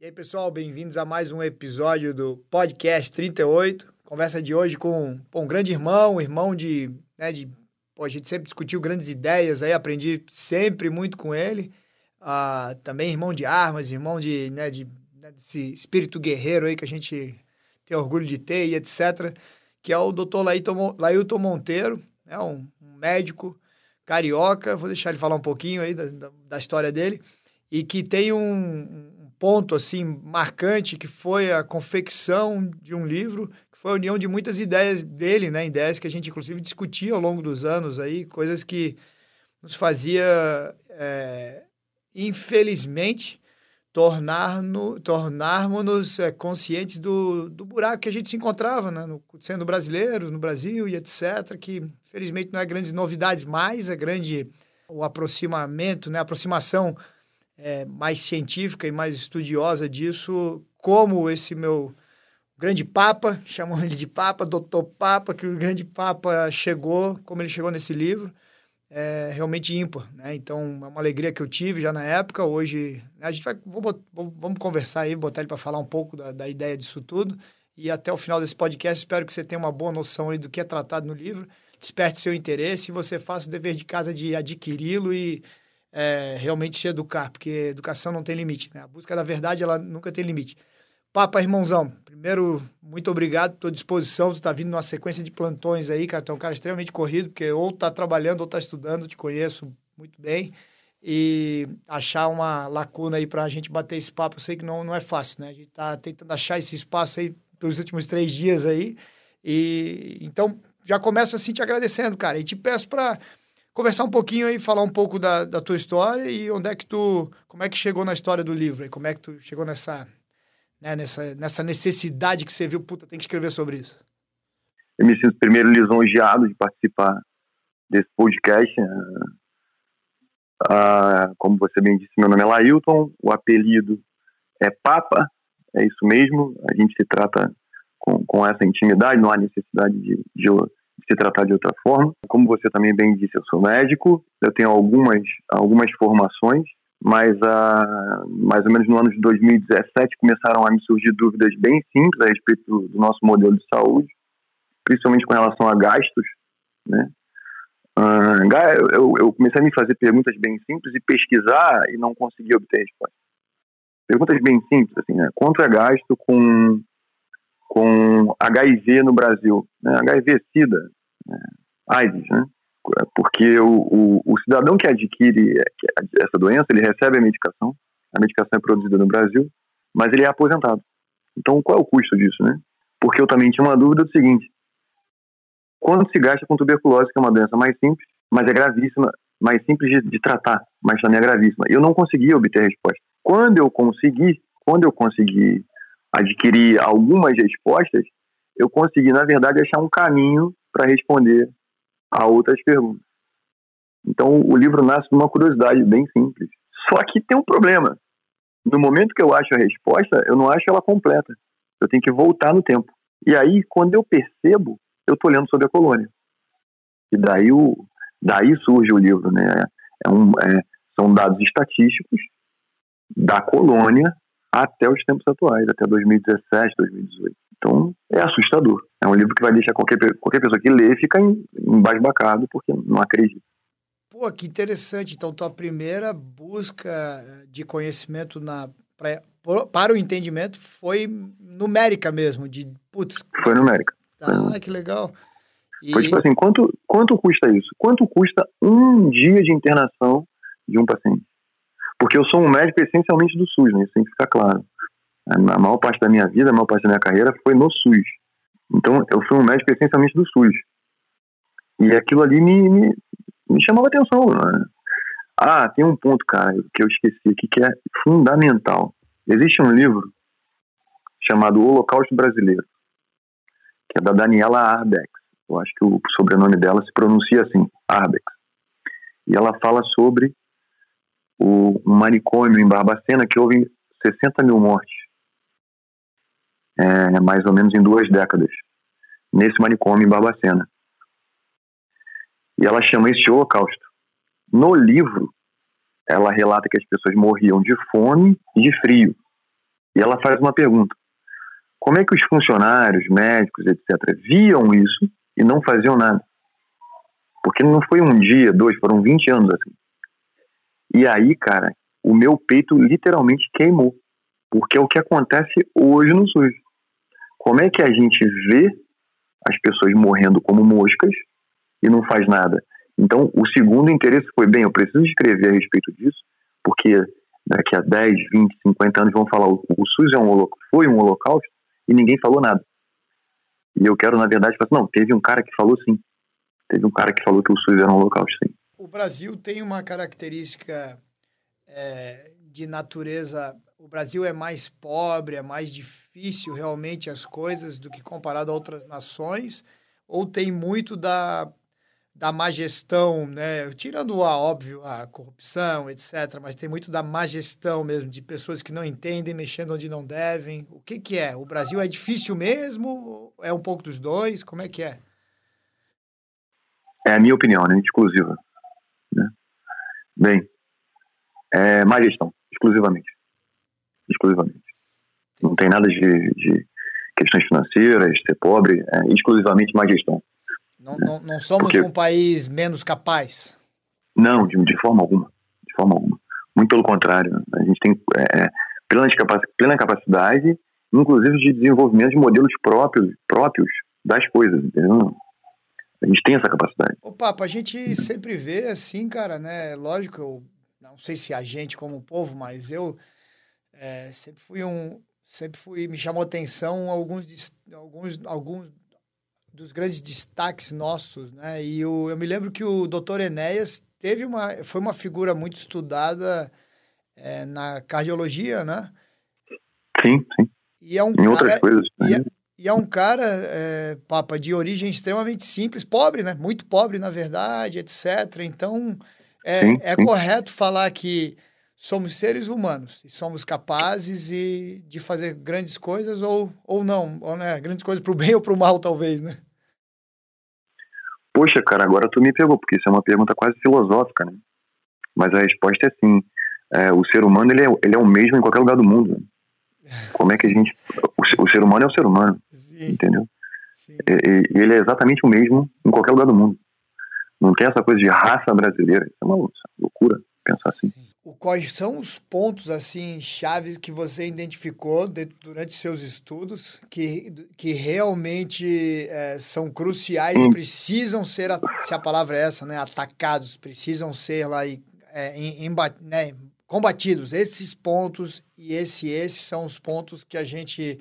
E aí, pessoal, bem-vindos a mais um episódio do Podcast 38. Conversa de hoje com um grande irmão, irmão de, né, de pô, a gente sempre discutiu grandes ideias aí, aprendi sempre muito com ele. Ah, também irmão de armas, irmão de, né, de né, desse espírito guerreiro aí que a gente tem orgulho de ter e etc. Que é o doutor Lailton Monteiro, né, um, um médico carioca. Vou deixar ele falar um pouquinho aí da, da, da história dele. E que tem um, ponto assim marcante que foi a confecção de um livro que foi a união de muitas ideias dele, né? Ideias que a gente inclusive discutia ao longo dos anos aí, coisas que nos fazia é, infelizmente tornar-nos tornarmos é, conscientes do, do buraco que a gente se encontrava, né? No, sendo brasileiro no Brasil e etc. Que felizmente não é grandes novidades mais, é grande o aproximamento, né? A aproximação é, mais científica e mais estudiosa disso, como esse meu grande Papa, chamam ele de Papa, Doutor Papa, que o grande Papa chegou, como ele chegou nesse livro, é realmente ímpar, né? Então, é uma alegria que eu tive já na época, hoje né, a gente vai, vamos, vamos conversar aí, botar ele para falar um pouco da, da ideia disso tudo, e até o final desse podcast espero que você tenha uma boa noção aí do que é tratado no livro, desperte seu interesse e você faça o dever de casa de adquiri-lo e é, realmente se educar, porque educação não tem limite. Né? A busca da verdade ela nunca tem limite. Papa, irmãozão, primeiro, muito obrigado, estou à disposição. Você está vindo numa sequência de plantões aí, cara. Tu é um cara extremamente corrido, porque ou está trabalhando ou está estudando, te conheço muito bem. E achar uma lacuna aí para a gente bater esse papo, eu sei que não, não é fácil, né? A gente está tentando achar esse espaço aí pelos últimos três dias aí. E então já começo assim te agradecendo, cara. E te peço para conversar um pouquinho aí, falar um pouco da, da tua história e onde é que tu, como é que chegou na história do livro e como é que tu chegou nessa, né, nessa, nessa necessidade que você viu, puta, tem que escrever sobre isso. Eu me sinto primeiro lisonjeado de participar desse podcast. Ah, como você bem disse, meu nome é Lailton, o apelido é Papa, é isso mesmo, a gente se trata com, com essa intimidade, não há necessidade de, de se tratar de outra forma. Como você também bem disse, eu sou médico, eu tenho algumas, algumas formações, mas ah, mais ou menos no ano de 2017 começaram a me surgir dúvidas bem simples a respeito do, do nosso modelo de saúde, principalmente com relação a gastos, né? Ah, eu, eu, comecei a me fazer perguntas bem simples e pesquisar e não consegui obter resposta. Perguntas bem simples, assim, né? Quanto é gasto com com HIV no Brasil, né? HIV-Sida, né? AIDS, né? Porque o, o, o, cidadão que adquire essa doença, ele recebe a medicação, a medicação é produzida no Brasil, mas ele é aposentado. Então, qual é o custo disso, né? Porque eu também tinha uma dúvida do seguinte: quanto se gasta com tuberculose, que é uma doença mais simples, mas é gravíssima, mais simples de, de tratar, mas também é gravíssima? Eu não conseguia obter resposta. Quando eu consegui, quando eu consegui adquirir algumas respostas, eu consegui, na verdade, achar um caminho para responder a outras perguntas. Então, o livro nasce de uma curiosidade bem simples. Só que tem um problema. No momento que eu acho a resposta, eu não acho ela completa. Eu tenho que voltar no tempo. E aí, quando eu percebo, eu estou lendo sobre a colônia. E daí, o, daí surge o livro. Né? É um, é, são dados estatísticos da colônia até os tempos atuais, até 2017, 2018. Então, é assustador. É um livro que vai deixar qualquer, qualquer pessoa que lê ficar embasbacado porque não acredita. Pô, que interessante. Então, tua primeira busca de conhecimento na, pra, para o entendimento foi numérica mesmo, de putz. Foi numérica. Ah, que legal. E... Foi tipo assim, quanto, quanto custa isso? Quanto custa um dia de internação de um paciente? Porque eu sou um médico essencialmente do SUS, né? Isso tem que ficar claro. A maior parte da minha vida, a maior parte da minha carreira foi no SUS. Então, eu fui um médico essencialmente do SUS. E aquilo ali me, me, me chamava atenção. Né? Ah, tem um ponto, cara, que eu esqueci aqui que é fundamental. Existe um livro chamado Holocausto Brasileiro, que é da Daniela Arbex. Eu acho que o sobrenome dela se pronuncia assim, Arbex. E ela fala sobre o, manicômio em Barbacena que houve 60 mil mortes, é, mais ou menos em duas décadas, nesse manicômio em Barbacena. E ela chama isso de holocausto. No livro, ela relata que as pessoas morriam de fome e de frio. E ela faz uma pergunta: como é que os funcionários, médicos, etc., viam isso e não faziam nada? Porque não foi um dia, dois, foram 20 anos assim. E aí, cara, o meu peito literalmente queimou. Porque é o que acontece hoje no SUS. Como é que a gente vê as pessoas morrendo como moscas e não faz nada? Então, o segundo interesse foi: bem, eu preciso escrever a respeito disso, porque daqui a 10, 20, 50 anos vão falar o, o SUS é um, foi um holocausto e ninguém falou nada. E eu quero, na verdade, falar assim, não, teve um cara que falou sim. Teve um cara que falou que o SUS era um holocausto, sim. O Brasil tem uma característica é, de natureza. O Brasil é mais pobre, é mais difícil realmente as coisas do que comparado a outras nações, ou tem muito da da má gestão, né? Tirando a óbvio a corrupção, etc, mas tem muito da má gestão mesmo de pessoas que não entendem, mexendo onde não devem. O que que é? O Brasil é difícil mesmo? É um pouco dos dois? Como é que é? É a minha opinião, né? Exclusiva. Bem, é má gestão, exclusivamente. Exclusivamente. Não tem nada de, de questões financeiras, ser pobre, é exclusivamente má gestão. Não, não, não somos Porque... um país menos capaz? Não, de, de, forma alguma. De forma alguma. Muito pelo contrário. A gente tem é, plena, capacidade, plena capacidade, inclusive de desenvolvimento de modelos próprios, próprios das coisas, entendeu? A gente tem essa capacidade. Ô, Papa, a gente sempre vê assim, cara, né? Lógico, eu não sei se a gente como povo, mas eu é, sempre fui um. Sempre fui. Me chamou atenção alguns, alguns, alguns dos grandes destaques nossos, né? E o, eu me lembro que o Dr. Enéas teve uma, foi uma figura muito estudada é, na cardiologia, né? Sim, sim. E é um em cara, outras coisas. E é, e é um cara, é, Papa, de origem extremamente simples, pobre, né? Muito pobre, na verdade, etc. Então, é, sim, é sim. correto falar que somos seres humanos e somos capazes e de fazer grandes coisas ou, ou não, ou, né, grandes coisas para o bem ou para o mal, talvez, né? Poxa, cara, agora tu me pegou, porque isso é uma pergunta quase filosófica, né? Mas a resposta é sim. É, o ser humano, ele é, ele é o mesmo em qualquer lugar do mundo. Como é que a gente... O, o ser humano é o ser humano, sim. entendeu? Sim. E, ele é exatamente o mesmo em qualquer lugar do mundo. Não tem essa coisa de raça brasileira. Isso é uma, loucura pensar assim. Sim quais são os pontos assim chaves que você identificou de, durante seus estudos que, que realmente é, são cruciais e precisam ser, se a palavra é essa, né, atacados, precisam ser lá e, é, em, em, né, combatidos. Esses pontos e esse esses são os pontos que a gente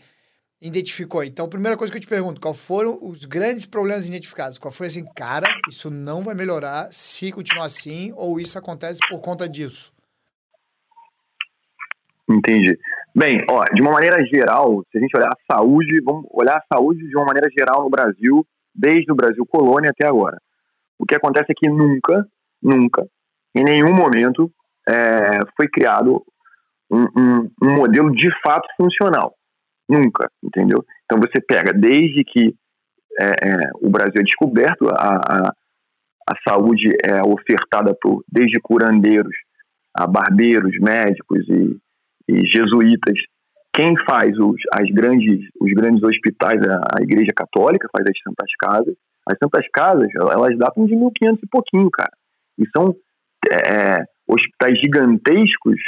identificou. Então, primeira coisa que eu te pergunto, qual foram os grandes problemas identificados? Qual foi assim, cara, isso não vai melhorar se continuar assim ou isso acontece por conta disso? Entendi. Bem, ó, de uma maneira geral, se a gente olhar a saúde, vamos olhar a saúde de uma maneira geral no Brasil, desde o Brasil colônia até agora. O que acontece é que nunca, nunca, em nenhum momento, é, foi criado um, um, um, modelo de fato funcional. Nunca, entendeu? Então você pega desde que é, é, o Brasil é descoberto, a, a, a saúde é ofertada por desde curandeiros a barbeiros, médicos e e jesuítas. Quem faz os, as grandes, os grandes hospitais, a, a Igreja Católica faz as Santas Casas. As Santas Casas, elas datam de 1500 e pouquinho, cara. E são é, hospitais gigantescos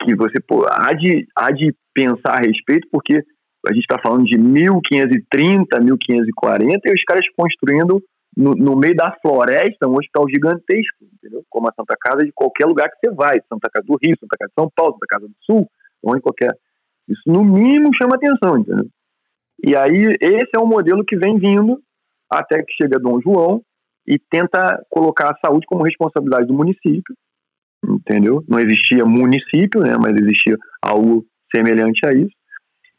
que você pô, há, de, há de pensar a respeito, porque a gente está falando de 1530, 1540, e os caras construindo no, no, meio da floresta um hospital gigantesco, entendeu? Como a Santa Casa de qualquer lugar que você vai, Santa Casa do Rio, Santa Casa de São Paulo, Santa Casa do Sul, onde qualquer. Isso no mínimo chama atenção, entendeu? E aí esse é um modelo que vem vindo até que chega Dom João e tenta colocar a saúde como responsabilidade do município, entendeu? Não existia município, né, mas existia algo semelhante a isso.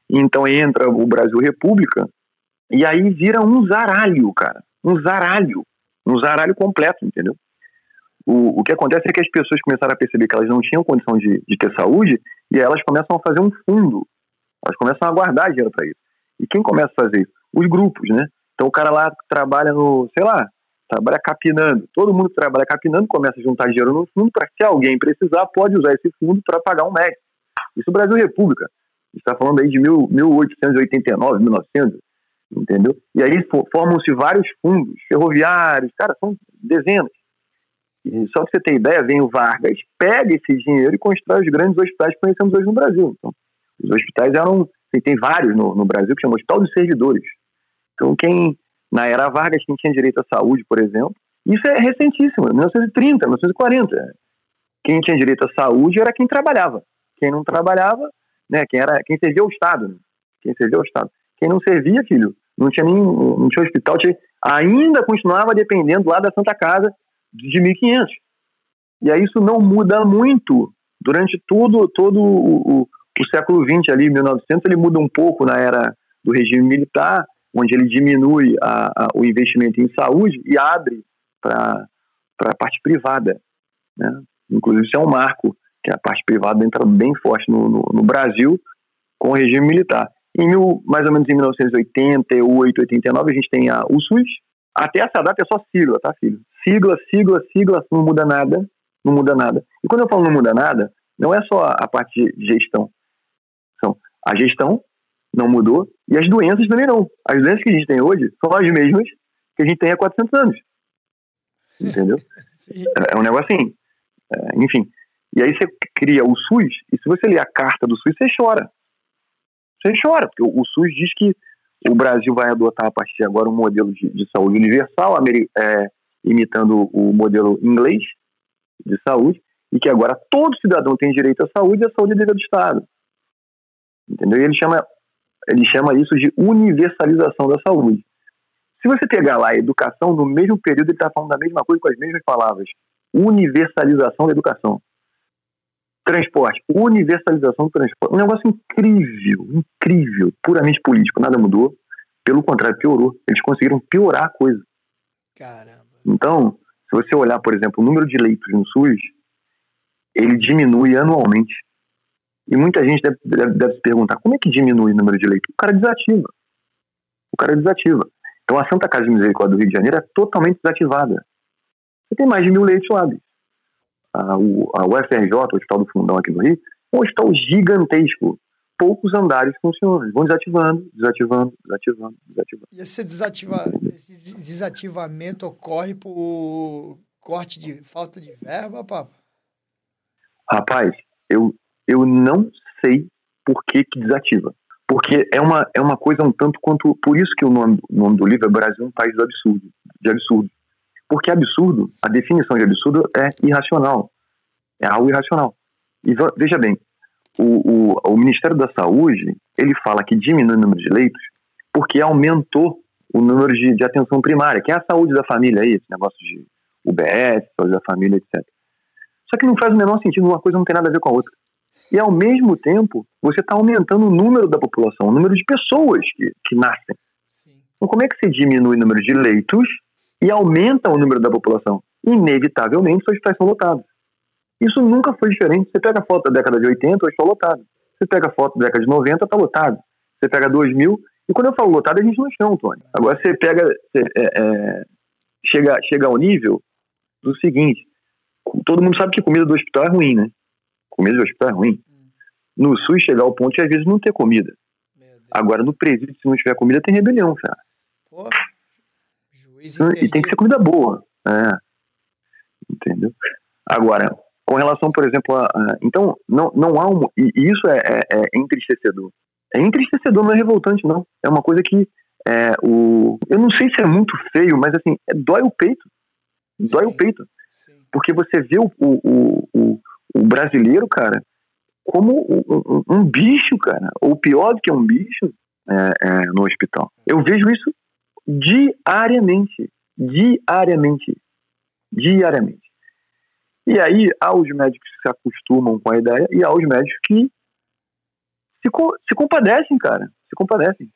Então entra o Brasil República e aí vira um zaralho, cara um zaralho, um zaralho completo, entendeu? O, o que acontece é que as pessoas começaram a perceber que elas não tinham condição de, de ter saúde e elas começam a fazer um fundo, elas começam a guardar dinheiro para isso. E quem começa a fazer isso? Os grupos, né? Então o cara lá trabalha no, sei lá, trabalha capinando. Todo mundo que trabalha capinando começa a juntar dinheiro no fundo para se alguém precisar, pode usar esse fundo para pagar um médico. Isso Brasil República. está falando aí de mil, 1889, 1900, entendeu? E aí formam-se vários fundos ferroviários, cara, são dezenas. E só para você ter ideia, vem o Vargas, pega esse dinheiro e constrói os grandes hospitais que conhecemos hoje no Brasil. Então, os hospitais eram, tem vários no, no Brasil que chamam Hospital dos Servidores. Então, quem, na era Vargas, quem tinha direito à saúde, por exemplo, isso é recentíssimo, 1930, 1940. Quem tinha direito à saúde era quem trabalhava. Quem não trabalhava, né, quem, era, quem servia ao Estado. Né? Quem servia ao Estado. Quem não servia, filho, não tinha nem não tinha hospital, tinha, ainda continuava dependendo lá da Santa Casa de 1500. E aí isso não muda muito durante todo, todo o, o, o século XX ali, 1900, ele muda um pouco na era do regime militar, onde ele diminui a, a, o investimento em saúde e abre para a parte privada. Né? Inclusive, isso é um marco, que a parte privada entra bem forte no, no, no Brasil com o regime militar. Em mil, mais ou menos em 1988, 89, a gente tem a, o SUS. Até essa data é só sigla, tá, filho? Sigla, sigla, sigla, não muda nada, não muda nada. E quando eu falo não muda nada, não é só a parte de gestão. São a gestão não mudou e as doenças também não. As doenças que a gente tem hoje são as mesmas que a gente tem há 400 anos. Entendeu? é um negócio assim. É, enfim. E aí você cria o SUS, e se você ler a carta do SUS, você chora. Você chora, porque o, o SUS diz que o Brasil vai adotar a partir de agora um modelo de, de saúde universal, é, imitando o modelo inglês de saúde, e que agora todo cidadão tem direito à saúde e a saúde é dever do Estado. Entendeu? E ele chama, ele chama isso de universalização da saúde. Se você pegar lá a educação, no mesmo período ele está falando da mesma coisa com as mesmas palavras. Universalização da educação. Transporte, universalização do transporte. Um negócio incrível, incrível, puramente político, nada mudou. Pelo contrário, piorou. Eles conseguiram piorar a coisa. Caramba. Então, se você olhar, por exemplo, o número de leitos no SUS, ele diminui anualmente. E muita gente deve, deve, deve se perguntar, como é que diminui o número de leitos? O cara desativa. O cara desativa. Então a Santa Casa de Misericórdia do Rio de Janeiro é totalmente desativada. Você tem mais de mil leitos lá. A, o, a UFRJ, o Hospital do Fundão aqui no Rio, é um hospital gigantesco. Poucos andares funcionam. Vão desativando, desativando, desativando, desativando. E esse, desativa, esse desativamento ocorre por corte de falta de verba, Papa? Rapaz, eu, eu não sei por que, que desativa. Porque é uma, é uma coisa um tanto quanto. Por isso que o nome, o nome do livro é Brasil um país do absurdo. De absurdo. Porque absurdo, a definição de absurdo é irracional. É algo irracional. E veja bem, o, o, o Ministério da Saúde, ele fala que diminui o número de leitos porque aumentou o número de, de atenção primária, que é a saúde da família aí, esse negócio de UBS, saúde da família, etc. Só que não faz o menor sentido, uma coisa não tem nada a ver com a outra. E ao mesmo tempo, você está aumentando o número da população, o número de pessoas que, que nascem. Sim. Então, como é que você diminui o número de leitos e aumenta o número da população? Inevitavelmente, suas hospitais são lotados. Isso nunca foi diferente. Você pega a foto da década de 80, hoje está lotado. Você pega a foto da década de 90, está lotado. Você pega 2000, e quando eu falo lotado, a gente não é chão, Tony. Agora você pega, você, é, é, chega, chega ao nível do seguinte: todo mundo sabe que comida do hospital é ruim, né? Comida de hospital é ruim. Hum. No SUS chegar ao ponto de às vezes não ter comida. Agora no presídio, se não tiver comida, tem rebelião, cara. Pô, juiz então, e tem que ser comida boa. É. Entendeu? Agora, com relação, por exemplo, a, a, então, não, não há um. E isso é, é, é, entristecedor. É entristecedor, não é revoltante, não. É uma coisa que. É, o, eu não sei se é muito feio, mas assim, é, dói o peito. Dói Sim. o peito. Sim. Porque você vê o, o, o, o brasileiro, cara, como um, bicho, cara, ou pior do que um bicho é, é, no hospital. Eu vejo isso diariamente, diariamente, diariamente. E aí há os médicos que se acostumam com a ideia e há os médicos que se, se compadecem, cara, se compadecem.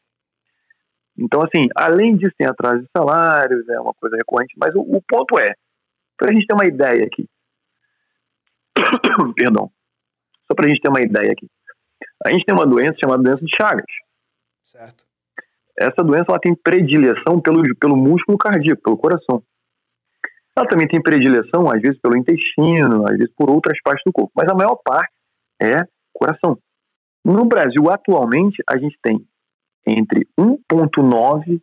Então, assim, além disso, tem atraso de salários, é uma coisa recorrente, mas o, o ponto é, para a gente ter uma ideia aqui, Perdão. Só para a gente ter uma ideia aqui. A gente tem uma doença chamada doença de Chagas. Certo. Essa doença ela tem predileção pelo, pelo músculo cardíaco, pelo coração. Ela também tem predileção, às vezes, pelo intestino, às vezes por outras partes do corpo. Mas a maior parte é coração. No Brasil, atualmente, a gente tem entre 1,9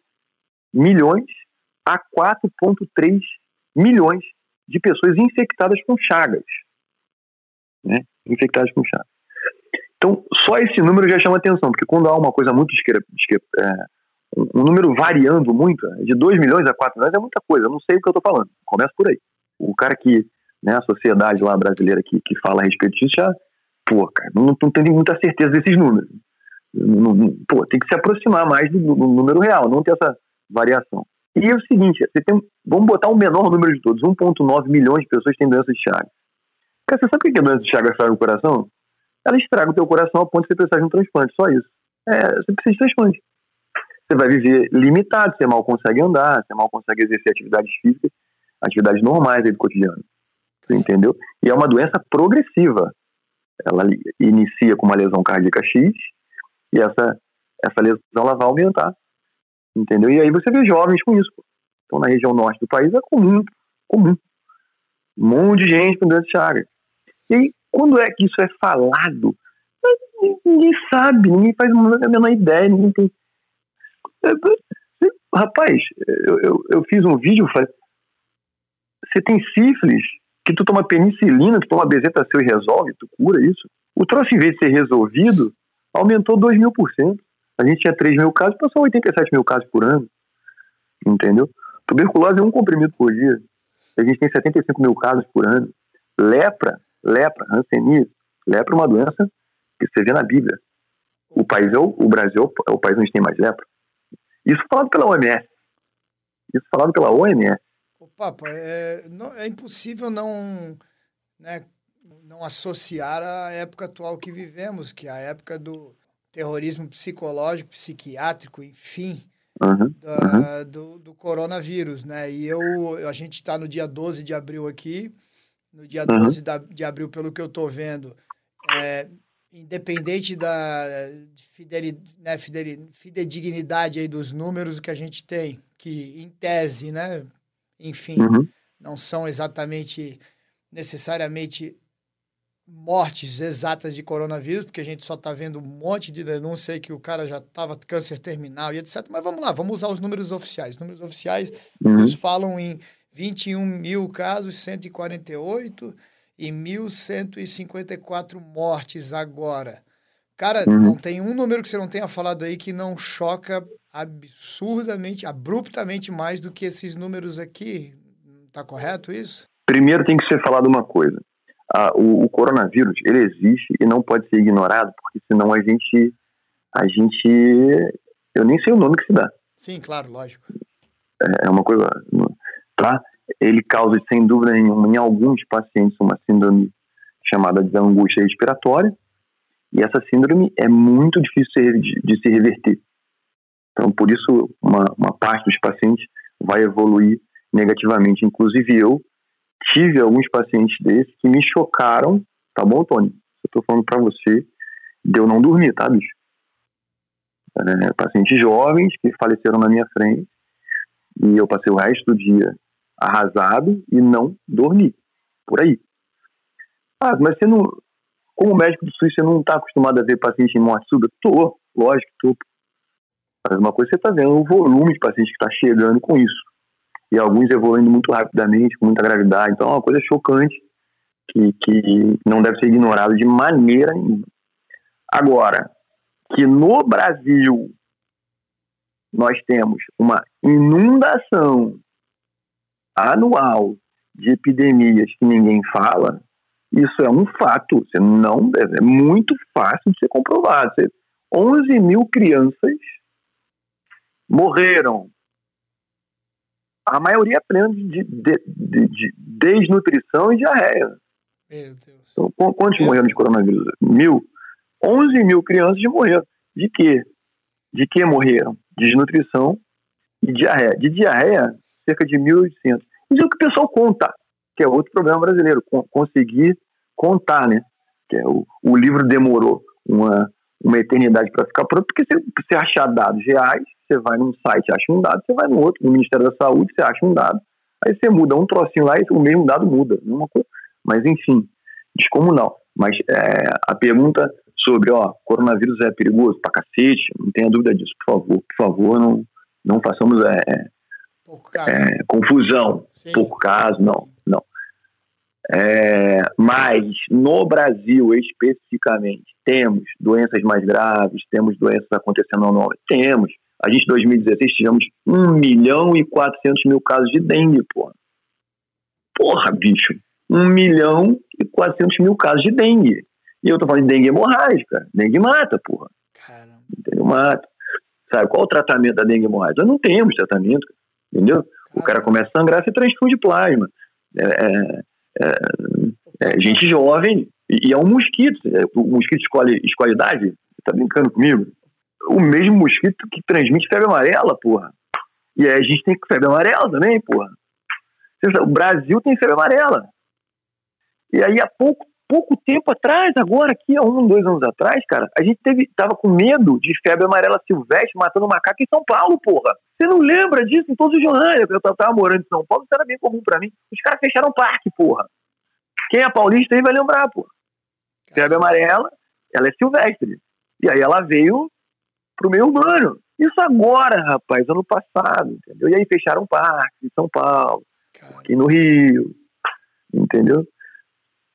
milhões a 4,3 milhões de pessoas infectadas com chagas. Né? Infectadas com chagas. Então, só esse número já chama atenção, porque quando há uma coisa muito é, um número variando muito, de 2 milhões a 4 milhões é muita coisa, eu não sei o que eu estou falando. Começa por aí. O cara que, né, a sociedade lá brasileira que, que fala a respeito disso já, pô, cara, não, não tem muita certeza desses números. Não, não, pô, tem que se aproximar mais do, do, número real, não ter essa variação. E é o seguinte, você tem, vamos botar o menor número de todos, 1,9 milhões de pessoas têm doença de Chagas. Cara, você sabe o que a doença de Chagas faz no coração? Ela estraga o teu coração a ponto de você precisar de um transplante, só isso. É, você precisa de transplante você vai viver limitado, você mal consegue andar, você mal consegue exercer atividades físicas, atividades normais do cotidiano. Você entendeu? E é uma doença progressiva. Ela inicia com uma lesão cardíaca X e essa, essa lesão ela vai aumentar. Entendeu? E aí você vê jovens com isso. Então, na região norte do país é comum, comum. Um monte de gente com doença de Chagas. E aí, quando é que isso é falado? Ninguém sabe, ninguém faz a menor ideia, ninguém tem Rapaz, eu, eu, eu fiz um vídeo, falei, você tem sífilis, que tu toma penicilina, tu toma bezeta seu e resolve, tu cura isso. O troço, em vez de ser resolvido, aumentou 2 mil por cento. A gente tinha 3 mil casos, passou 87 mil casos por ano. Entendeu? Tuberculose é um comprimido por dia. A gente tem 75 mil casos por ano. Lepra, lepra, hanseníase. Lepra é uma doença que você vê na Bíblia. O país é o, o Brasil é o país onde tem mais lepra. Isso falado pela OMS. Isso falado pela OMS. Ô, Papa, é, não, é impossível não, né, não associar a época atual que vivemos, que é a época do terrorismo psicológico, psiquiátrico, enfim, uhum, da, uhum. Do, do, coronavírus, né? E eu, a gente está no dia 12 de abril aqui, no dia 12 uhum. da, de abril, pelo que eu estou vendo, é, independente da fidelidade, né, fidedignidade aí dos números que a gente tem, que em tese, né, enfim, uhum. não são exatamente necessariamente mortes exatas de coronavírus, porque a gente só está vendo um monte de denúncia aí que o cara já estava câncer terminal e etc. Mas vamos lá, vamos usar os números oficiais. Os números oficiais uhum. nos falam em 21 mil casos, 148 e 1.154 mortes agora. Cara, uhum. não tem um número que você não tenha falado aí que não choca absurdamente, abruptamente mais do que esses números aqui. Tá correto isso? Primeiro tem que ser falado uma coisa. Ah, o, o, coronavírus, ele existe e não pode ser ignorado, porque senão a gente, a gente, eu nem sei o nome que se dá. Sim, claro, lógico. É, é uma coisa, tá? ele causa, sem dúvida nenhuma, em alguns pacientes, uma síndrome chamada de angústia respiratória, e essa síndrome é muito difícil de, se reverter. Então, por isso, uma, uma parte dos pacientes vai evoluir negativamente. Inclusive, eu tive alguns pacientes desses que me chocaram, tá bom, Tony? Eu tô falando para você de eu não dormir, tá, bicho? É, pacientes jovens que faleceram na minha frente e eu passei o resto do dia arrasado e não dormir. Por aí. Ah, mas você não. Como médico do SUS, você não está acostumado a ver paciente em morte súbita? Tô, lógico tô. Mas uma coisa você está vendo o volume de pacientes que está chegando com isso. E alguns evoluindo muito rapidamente, com muita gravidade. Então é uma coisa chocante que, que não deve ser ignorado de maneira nenhuma. Agora, que no Brasil nós temos uma inundação anual de epidemias que ninguém fala, isso é um fato. Você não é muito fácil de ser comprovado. Você, 11 mil crianças morreram. A maioria apenas de, de, de, de, desnutrição e diarreia. Meu Deus. Então, quantos Meu morreram de coronavírus? Mil. 11 mil crianças morreram. De quê? De que morreram? De desnutrição e diarreia. De diarreia, cerca de 1.800. Isso é o que o pessoal conta, que é outro problema brasileiro, conseguir contar, né? Que é o, o livro demorou uma, uma eternidade para ficar pronto, porque você, você achar dados reais, você vai num site, acha um dado, você vai no outro, no Ministério da Saúde, você acha um dado, aí você muda um trocinho lá e o mesmo dado muda. Uma coisa, mas enfim, descomunal. Mas é, a pergunta sobre, ó, coronavírus é perigoso pra cacete, não tenha dúvida disso, por favor, por favor, não, não façamos é, é, confusão, Sim. pouco caso, não, não. É, mas no Brasil especificamente, temos doenças mais graves, temos doenças acontecendo no temos. A gente em 2016 tivemos 1 milhão e 400 mil casos de dengue, porra. Porra, bicho. 1 milhão e 400 mil casos de dengue. E eu tô falando de dengue hemorrágica. Dengue mata, porra. Caramba. Dengue mata. Sabe, qual o tratamento da dengue hemorrágica? Nós não temos tratamento, entendeu? O cara começa a sangrar, se transfunde plasma. É, é, é, é, gente jovem, e, é um mosquito. É, o mosquito escolhe, escolhe idade? Você tá brincando comigo? O mesmo mosquito que transmite febre amarela, porra. E aí a gente tem febre amarela também, porra. O Brasil tem febre amarela. E aí há pouco pouco tempo atrás, agora aqui, há um, dois anos atrás, cara, a gente teve, tava com medo de febre amarela silvestre matando macaco em São Paulo, porra. Você não lembra disso em todos os jornais? Eu tava morando em São Paulo, isso era bem comum para mim. Os caras fecharam o parque, porra. Quem é paulista aí vai lembrar, porra. Febre amarela, ela é silvestre. E aí ela veio pro meio urbano. Isso agora, rapaz, ano passado, entendeu? E aí fecharam o parque em São Paulo, aqui no Rio, entendeu?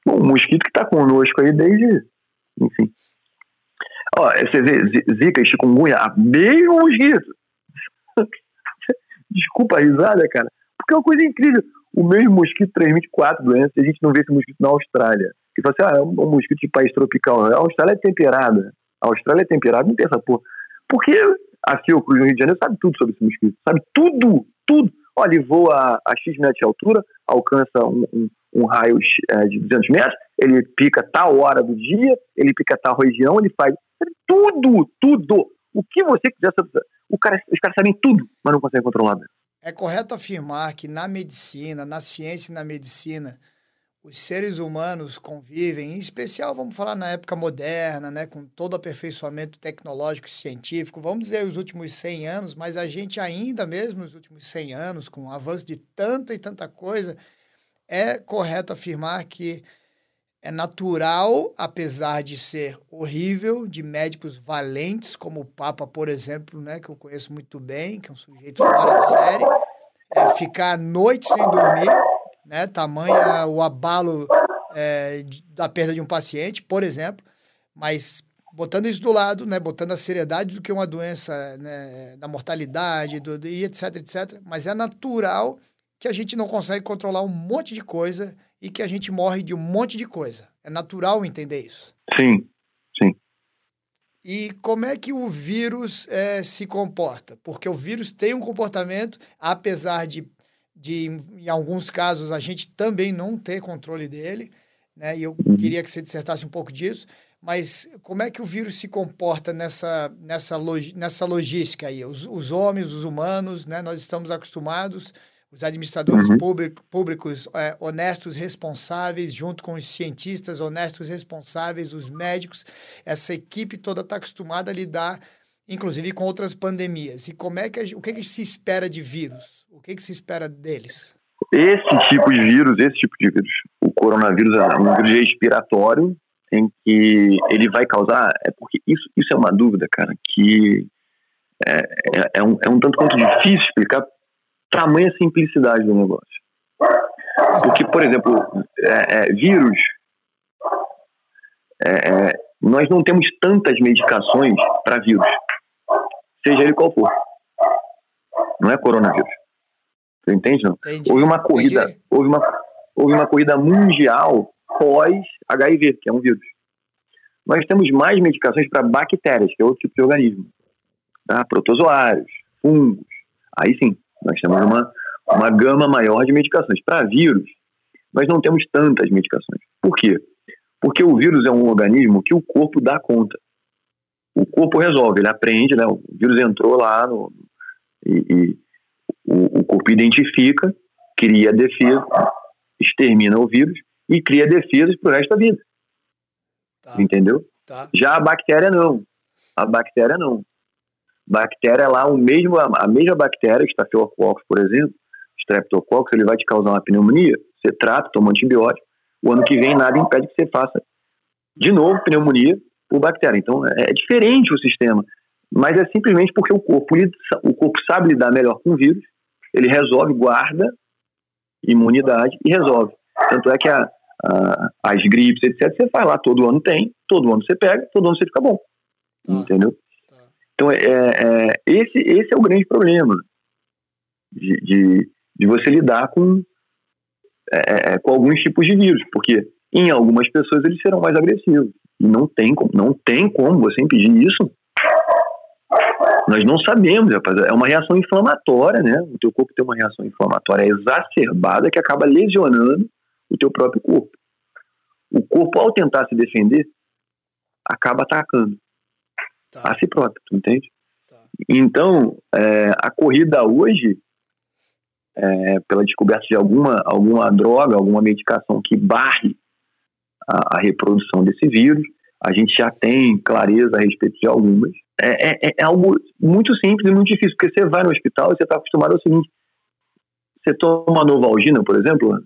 Bom, um mosquito que está conosco aí desde. Enfim. Ó, você vê, Zika e chikungunya, mesmo mosquito. Desculpa a risada, cara. Porque é uma coisa incrível. O mesmo mosquito transmite quatro doenças e a gente não vê esse mosquito na Austrália. E fala assim, ah, é um mosquito de país tropical. A Austrália é temperada. A Austrália é temperada, não tem essa porra. Porque a Fiocruz no Rio de Janeiro sabe tudo sobre esse mosquito. Sabe tudo, tudo. Olha, ele voa a X metros de altura, alcança um, um, um raio é, de 200 metros, ele pica tal hora do dia, ele pica tal região, ele faz tudo, tudo. O que você quiser O cara, os caras sabem tudo, mas não conseguem controlar. É correto afirmar que na medicina, na ciência e na medicina, os seres humanos convivem, em especial, vamos falar na época moderna, né, com todo o aperfeiçoamento tecnológico e científico, vamos dizer os últimos 100 anos, mas a gente ainda mesmo nos últimos 100 anos, com o avanço de tanta e tanta coisa, é correto afirmar que é natural, apesar de ser horrível, de médicos valentes, como o Papa, por exemplo, né, que eu conheço muito bem, que é um sujeito fora de série, é ficar noites sem dormir, né? Tamanha o abalo é, da perda de um paciente, por exemplo, mas botando isso do lado, né? Botando a seriedade do que uma doença, né? Da mortalidade, do, e etc, etc. Mas é natural que a gente não consegue controlar um monte de coisa e que a gente morre de um monte de coisa. É natural entender isso. Sim, sim. E como é que o vírus é, se comporta? Porque o vírus tem um comportamento, apesar de de, em alguns casos, a gente também não ter controle dele, né? E eu uhum. queria que você dissertasse um pouco disso. Mas como é que o vírus se comporta nessa, nessa, log, nessa logística aí? Os, os homens, os humanos, né? Nós estamos acostumados, os administradores uhum. público, públicos é, honestos, responsáveis, junto com os cientistas honestos, responsáveis, os médicos, essa equipe toda está acostumada a lidar inclusive com outras pandemias. E como é que a, o que, que se espera de vírus? O que, que se espera deles? Esse tipo de vírus, esse tipo de vírus, o coronavírus é um vírus respiratório em que ele vai causar, é porque isso, isso é uma dúvida, cara, que é, é, é um, é um tanto quanto difícil explicar tamanha simplicidade do negócio. Porque, por exemplo, é, é, vírus, é, é, nós não temos tantas medicações para vírus seja ele qual for. Não é coronavírus. Você entende, não? Entendi. Houve uma corrida, houve uma, houve uma corrida mundial pós HIV, que é um vírus. Nós temos mais medicações para bactérias, que é outro tipo de organismo. Tá? Protozoários, fungos. Aí sim, nós temos uma, uma gama maior de medicações. Para vírus, nós não temos tantas medicações. Por quê? Porque o vírus é um organismo que o corpo dá conta o corpo resolve, ele aprende, né? O vírus entrou lá no, e, e o, o, corpo identifica, cria defesa, extermina o vírus e cria defesas para o resto da vida. Tá. Entendeu? Tá. Já a bactéria não. A bactéria não. Bactéria é lá o mesmo, a mesma bactéria, Staphylococcus, por exemplo, Streptococcus, ele vai te causar uma pneumonia, você trata, toma antibiótico, o ano que vem nada impede que você faça de novo pneumonia por bactéria. Então, é, é diferente o sistema. Mas é simplesmente porque o corpo, o corpo sabe lidar melhor com o vírus, ele resolve, guarda imunidade e resolve. Tanto é que a, a, as gripes, etc., você faz lá, todo ano tem, todo ano você pega, todo ano você fica bom. Tá. Entendeu? Então, é, é, esse, esse é o grande problema de, de, de você lidar com, é, é, é, com alguns tipos de vírus, porque em algumas pessoas eles serão mais agressivos. E não tem, não tem como você impedir isso. Nós não sabemos, rapaz. É uma reação inflamatória, né? O teu corpo tem uma reação inflamatória exacerbada que acaba lesionando o teu próprio corpo. O corpo, ao tentar se defender, acaba atacando tá. a si próprio, tu entende? Tá. Então, é, a corrida hoje, é, pela descoberta de alguma, alguma droga, alguma medicação que barre a, a reprodução desse vírus, a gente já tem clareza a respeito de algumas. É, é, é, algo muito simples e muito difícil, porque você vai no hospital e você está acostumado ao seguinte: você toma Novalgina, por exemplo,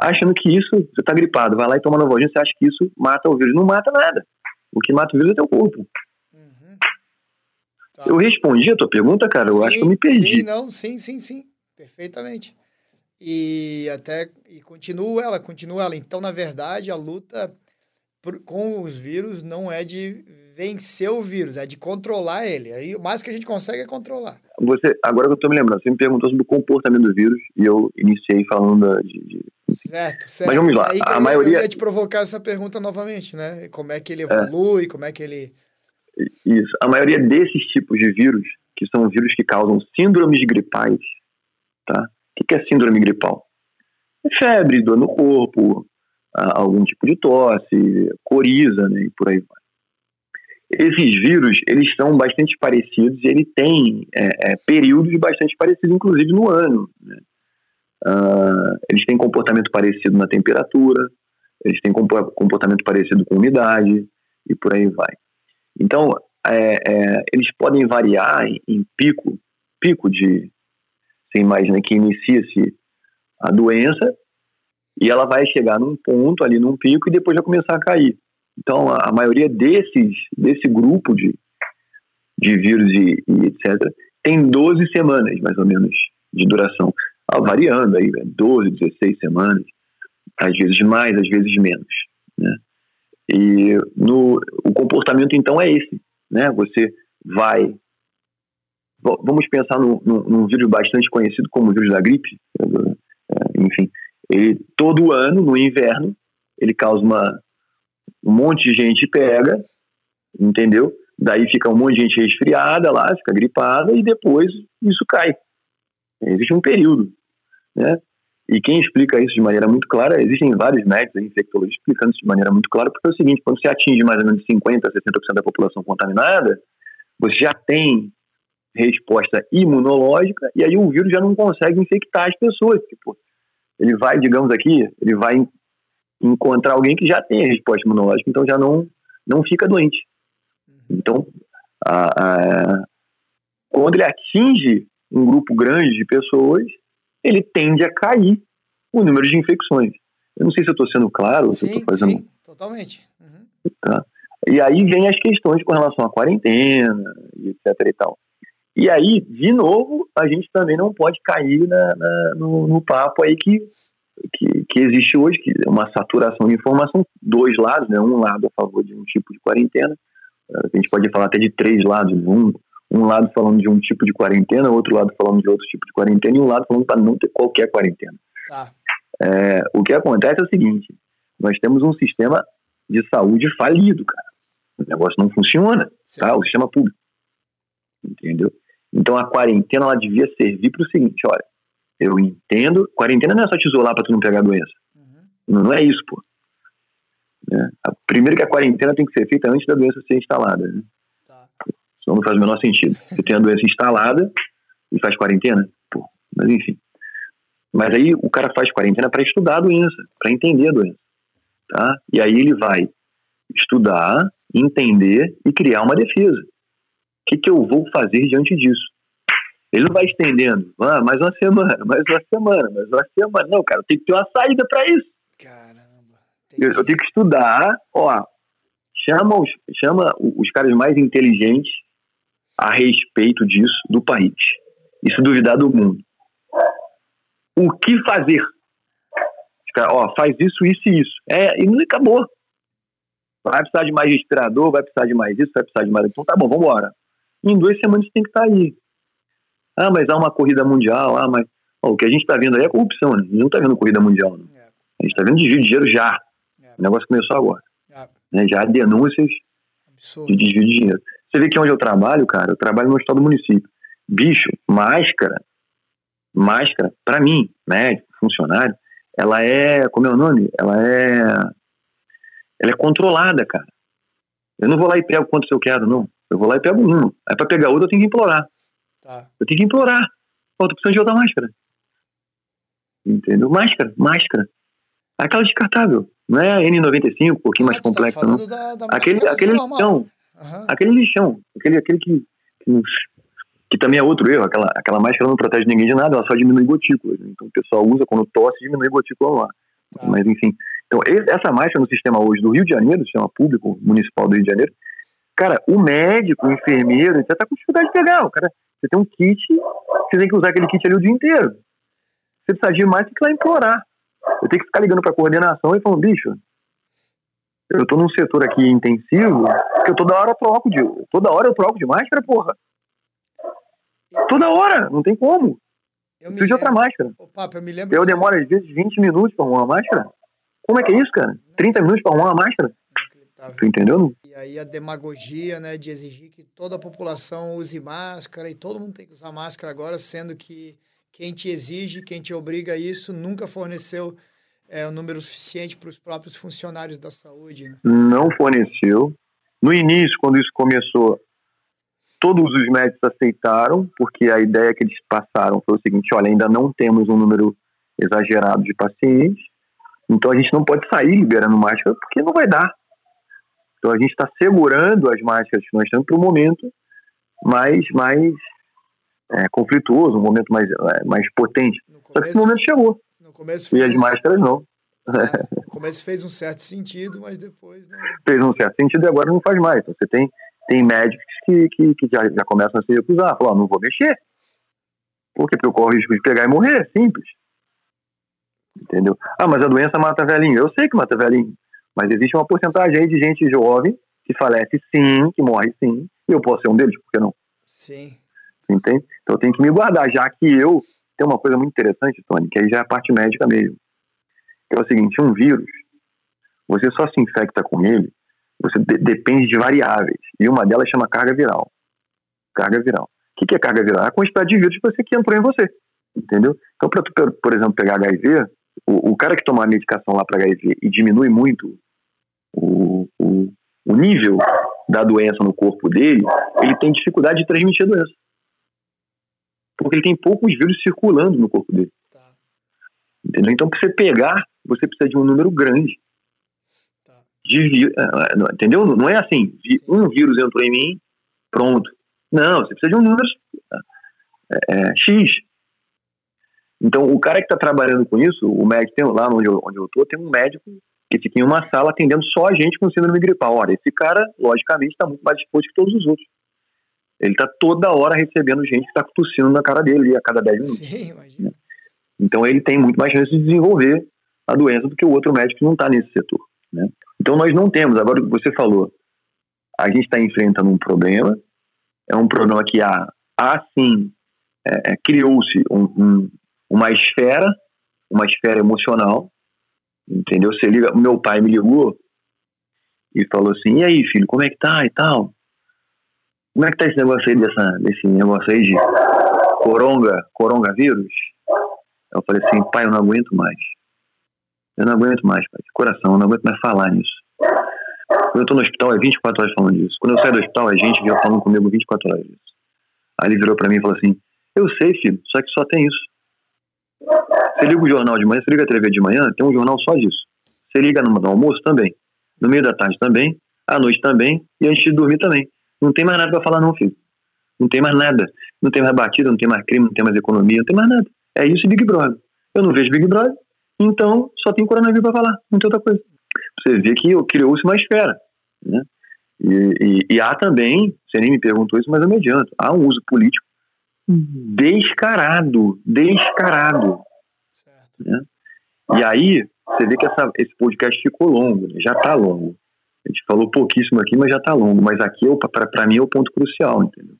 achando que isso, você está gripado, vai lá e toma Novalgina, você acha que isso mata o vírus. Não mata nada. O que mata o vírus é teu corpo. Tá. Eu respondi a tua pergunta, cara, eu acho que eu me perdi. Sim, não, sim, sim, sim, perfeitamente. E até, e continua ela, continua ela. Então, na verdade, a luta por, com os vírus não é de vencer o vírus, é de controlar ele. Aí o mais que a gente consegue é controlar. Você, agora que eu estou me lembrando, você me perguntou sobre o comportamento do vírus e eu iniciei falando de. de... Certo, certo. Mas vamos lá, a eu, maioria. Eu ia te provocar essa pergunta novamente, né? Como é que ele evolui, é. como é que ele. Isso. A maioria desses tipos de vírus, que são vírus que causam síndromes gripais, tá? O que é síndrome gripal? É febre, dor no corpo, algum tipo de tosse, coriza, né? E por aí vai esses vírus eles são bastante parecidos e ele tem é, é, períodos bastante parecidos, inclusive no ano. Né? Uh, eles têm comportamento parecido na temperatura, eles têm comportamento parecido com umidade e por aí vai. Então, é, é, eles podem variar em, em, pico, pico de, você imagina que inicia-se a doença e ela vai chegar num ponto ali, num pico, e depois vai começar a cair. Então, a, maioria desses, desse grupo de, de vírus e, e, etc., tem 12 semanas, mais ou menos, de duração. Ah, variando aí, 12, né? 16 semanas, às vezes mais, às vezes menos. Né? E no, o comportamento, então, é esse. Né? Você vai. Vamos pensar num, num vírus bastante conhecido como o vírus da gripe. É, enfim, ele, todo ano, no inverno, ele causa uma, um monte de gente pega, entendeu? Daí fica um monte de gente resfriada lá, fica gripada e depois isso cai. Existe um período, né? E quem explica isso de maneira muito clara, existem vários médicos infectologistas explicando isso de maneira muito clara, porque é o seguinte, quando você atinge mais ou menos 50%, 60% da população contaminada, você já tem resposta imunológica e aí o vírus já não consegue infectar as pessoas. Tipo, ele vai, digamos aqui, ele vai encontrar alguém que já tem a resposta imunológica, então já não, não fica doente. Uhum. Então, a, a, quando ele atinge um grupo grande de pessoas, ele tende a cair o número de infecções. Eu não sei se eu estou sendo claro, sim, se eu estou fazendo. Sim, totalmente. Uhum. Tá. E aí vem as questões com relação à quarentena, etc. e tal. E aí, de novo, a gente também não pode cair na, na no, no, papo aí que que, que existe hoje, que é uma saturação de informação, dois lados, né? um lado a favor de um tipo de quarentena, a gente pode falar até de três lados, um, um lado falando de um tipo de quarentena, outro lado falando de outro tipo de quarentena, e um lado falando para não ter qualquer quarentena. Tá. É, o que acontece é o seguinte, nós temos um sistema de saúde falido, cara. O negócio não funciona, tá? O sistema público. Entendeu? Então a quarentena ela devia servir para o seguinte, olha, eu entendo. Quarentena não é só te isolar para tu não pegar a doença. Uhum. Não, não, é isso, pô. É. Primeiro que a quarentena tem que ser feita antes da doença ser instalada. Né? Senão não faz o menor sentido. Você tem a doença instalada e faz quarentena, pô. Mas enfim. Mas aí o cara faz quarentena para estudar a doença, para entender a doença. Tá? E aí ele vai estudar, entender e criar uma defesa. O que, que eu vou fazer diante disso? Ele não vai estendendo. Ah, mais uma semana, mais uma semana, mais uma semana. Não, cara, tem que ter uma saída para isso. Caramba. Eu, eu, tenho que estudar, ó, chama os, chama os caras mais inteligentes a respeito disso do país. E se duvidar do mundo. O que fazer? Ó, faz isso, isso e isso. É, e não acabou. Vai precisar de mais respirador, vai precisar de mais isso, vai precisar de mais. Então tá bom, vamos embora. Em duas semanas tem que estar tá aí. Ah, mas há uma corrida mundial. Ah, mas. Ó, o que a gente está vendo aí é corrupção, né? A gente não está vendo corrida mundial. Né? A gente está vendo desvio de dinheiro já. É. O negócio começou agora. É. Né? Já há denúncias de desvio de dinheiro. Você vê que onde eu trabalho, cara, eu trabalho no estado do município. Bicho, máscara, máscara, para mim, médico, funcionário, ela é, como é o nome? Ela é, ela é controlada, cara. Eu não vou lá e pego quanto eu quero, não. Eu vou lá e pego uma. Aí pra pegar outra eu tenho que implorar. Tá. Eu tenho que implorar. Pô, tu precisa de outra máscara. Entendeu? Máscara, máscara. Aquela descartável. Não é a N95, um pouquinho ah, mais tá complexa, tá não. Da, da aquele, aquele lixão. Uhum. Aquele lixão. Aquele, aquele que, que, que, também é outro erro. Aquela, aquela máscara não protege ninguém de nada, ela só diminui gotículas. Então o pessoal usa quando tosse, diminui gotícula lá. Tá. Mas enfim. Então, essa máscara no sistema hoje do Rio de Janeiro, sistema público municipal do Rio de Janeiro, cara, o médico, o enfermeiro, você tá com dificuldade de pegar. O cara, você tem um kit, você tem que usar aquele kit ali o dia inteiro. Você precisa de mais, tem que ir lá implorar. Eu tenho que ficar ligando para a coordenação e falando, bicho, eu estou num setor aqui intensivo que eu toda hora eu troco de. Toda hora eu troco de máscara, porra. Toda hora, não tem como. Eu Preciso de outra máscara. Ô, Papa, eu me lembro. Eu demoro às vezes 20 minutos para arrumar uma máscara. Como é que é isso, cara? 30 minutos para arrumar uma máscara? Tu entendeu? E aí a demagogia, né, de exigir que toda a população use máscara e todo mundo tem que usar máscara agora, sendo que quem te exige, quem te obriga a isso, nunca forneceu é, um número suficiente para os próprios funcionários da saúde. Né? Não forneceu. No início, quando isso começou, todos os médicos aceitaram, porque a ideia que eles passaram foi o seguinte: olha, ainda não temos um número exagerado de pacientes, então a gente não pode sair liberando máscara porque não vai dar. Então a gente está segurando as máscaras que nós temos para o momento mais, mais é, conflituoso, um momento mais, é, mais potente. Começo, Só que esse momento chegou. E as máscaras não. É, no começo fez um certo sentido, mas depois. Fez um certo sentido e agora não faz mais. Então, você tem, tem médicos que, que, que já, já começam a se recusar, falar, não vou mexer. Por quê? Porque eu corro o risco de pegar e morrer, simples. Entendeu? Ah, mas a doença mata velhinho. Eu sei que mata velhinho. Mas existe uma porcentagem aí de gente jovem que falece sim, que morre sim. E eu posso ser um deles, por que não? Sim. Entende? Então eu tenho que me guardar, já que eu. Tem uma coisa muito interessante, Tony, que aí já é a parte médica mesmo. Que é o seguinte: um vírus, você só se infecta com ele, você de depende de variáveis. E uma delas chama carga viral. Carga viral. O que, que é carga viral? É a quantidade de vírus que você que entrou em você. Entendeu? Então, para tu, por exemplo, pegar HIV, o, o, cara que toma a medicação lá para HIV e diminui muito o, o, o nível da doença no corpo dele, ele tem dificuldade de transmitir a doença porque ele tem poucos vírus circulando no corpo dele. Tá. Entendeu? Então, para você pegar, você precisa de um número grande tá. de vírus. Ah, ah, entendeu? Não é assim, um vírus entrou em mim, pronto. Não, você precisa de um número é, é, X. Então, o cara que está trabalhando com isso, o médico tem, lá onde eu, onde eu tô, tem um médico que fica em uma sala atendendo só a gente com síndrome gripal. Olha, esse cara, logicamente, está muito mais disposto que todos os outros. Ele está toda hora recebendo gente que está tossindo na cara dele a cada 10 minutos. Sim, imagina. Então ele tem muito mais chance de desenvolver a doença do que o outro médico que não está nesse setor. Né? Então nós não temos, agora você falou, a gente está enfrentando um problema, é um problema que há, há sim, é, é, criou-se um, um, uma esfera, uma esfera emocional, entendeu? Você liga, meu pai me ligou e falou assim, e aí filho, como é que tá e tal? Como é que tá esse negócio aí dessa, desse negócio aí de coronga, coronavírus? Eu falei assim, pai, eu não aguento mais. Eu não aguento mais, pai, de coração, eu não aguento mais falar nisso. Quando eu tô no hospital é 24 horas falando disso. Quando eu saio do hospital, a gente viu falando comigo 24 horas disso. Aí ele virou pra mim e falou assim, eu sei, filho, só que só tem isso. Você liga o jornal de manhã, você liga a TV de manhã, tem um jornal só disso. Você liga no, no almoço também, no meio da tarde também, à noite também, e antes de dormir também. Não tem mais nada para falar, não, filho. Não tem mais nada. Não tem mais batida, não tem mais crime, não tem mais economia, não tem mais nada. É isso e Big Brother. Eu não vejo Big Brother, então só tem coronavírus para falar, não tem outra coisa. Você vê que criou-se uma esfera. Né? E, e, e, há também, você nem me perguntou isso, mas eu me adianto, há um uso político descarado, descarado. Né? E aí, você vê que essa, esse podcast ficou longo, né? já está longo. A gente falou pouquíssimo aqui, mas já está longo. Mas aqui, é para mim, é o ponto crucial, entendeu?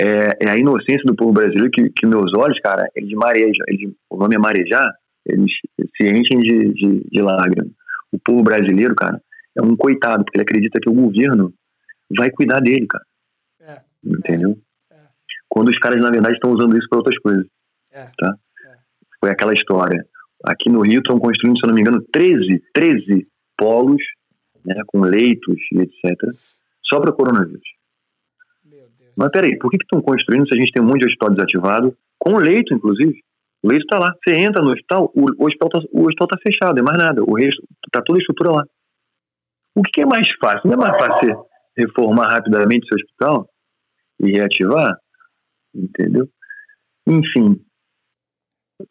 É, é, a inocência do povo brasileiro que, que meus olhos, cara, eles marejam. Eles, o nome é marejar, eles se enchem de, de, de lágrimas. O povo brasileiro, cara, é um coitado, porque ele acredita que o governo vai cuidar dele, cara. É, Entendeu? É, é. Quando os caras, na verdade, estão usando isso para outras coisas. É, tá? É. Foi aquela história. Aqui no Rio estão construindo, se eu não me engano, 13, 13 polos né, com leitos e etc., só para coronavírus. Mas peraí, por que estão construindo se a gente tem um monte de hospital desativado, com leito, inclusive? O leito está lá. Você entra no hospital, o, o hospital está tá fechado, é mais nada. O resto está toda a estrutura lá. O que, que, é mais fácil? Não é mais fácil reformar rapidamente seu hospital e reativar? Entendeu? Enfim,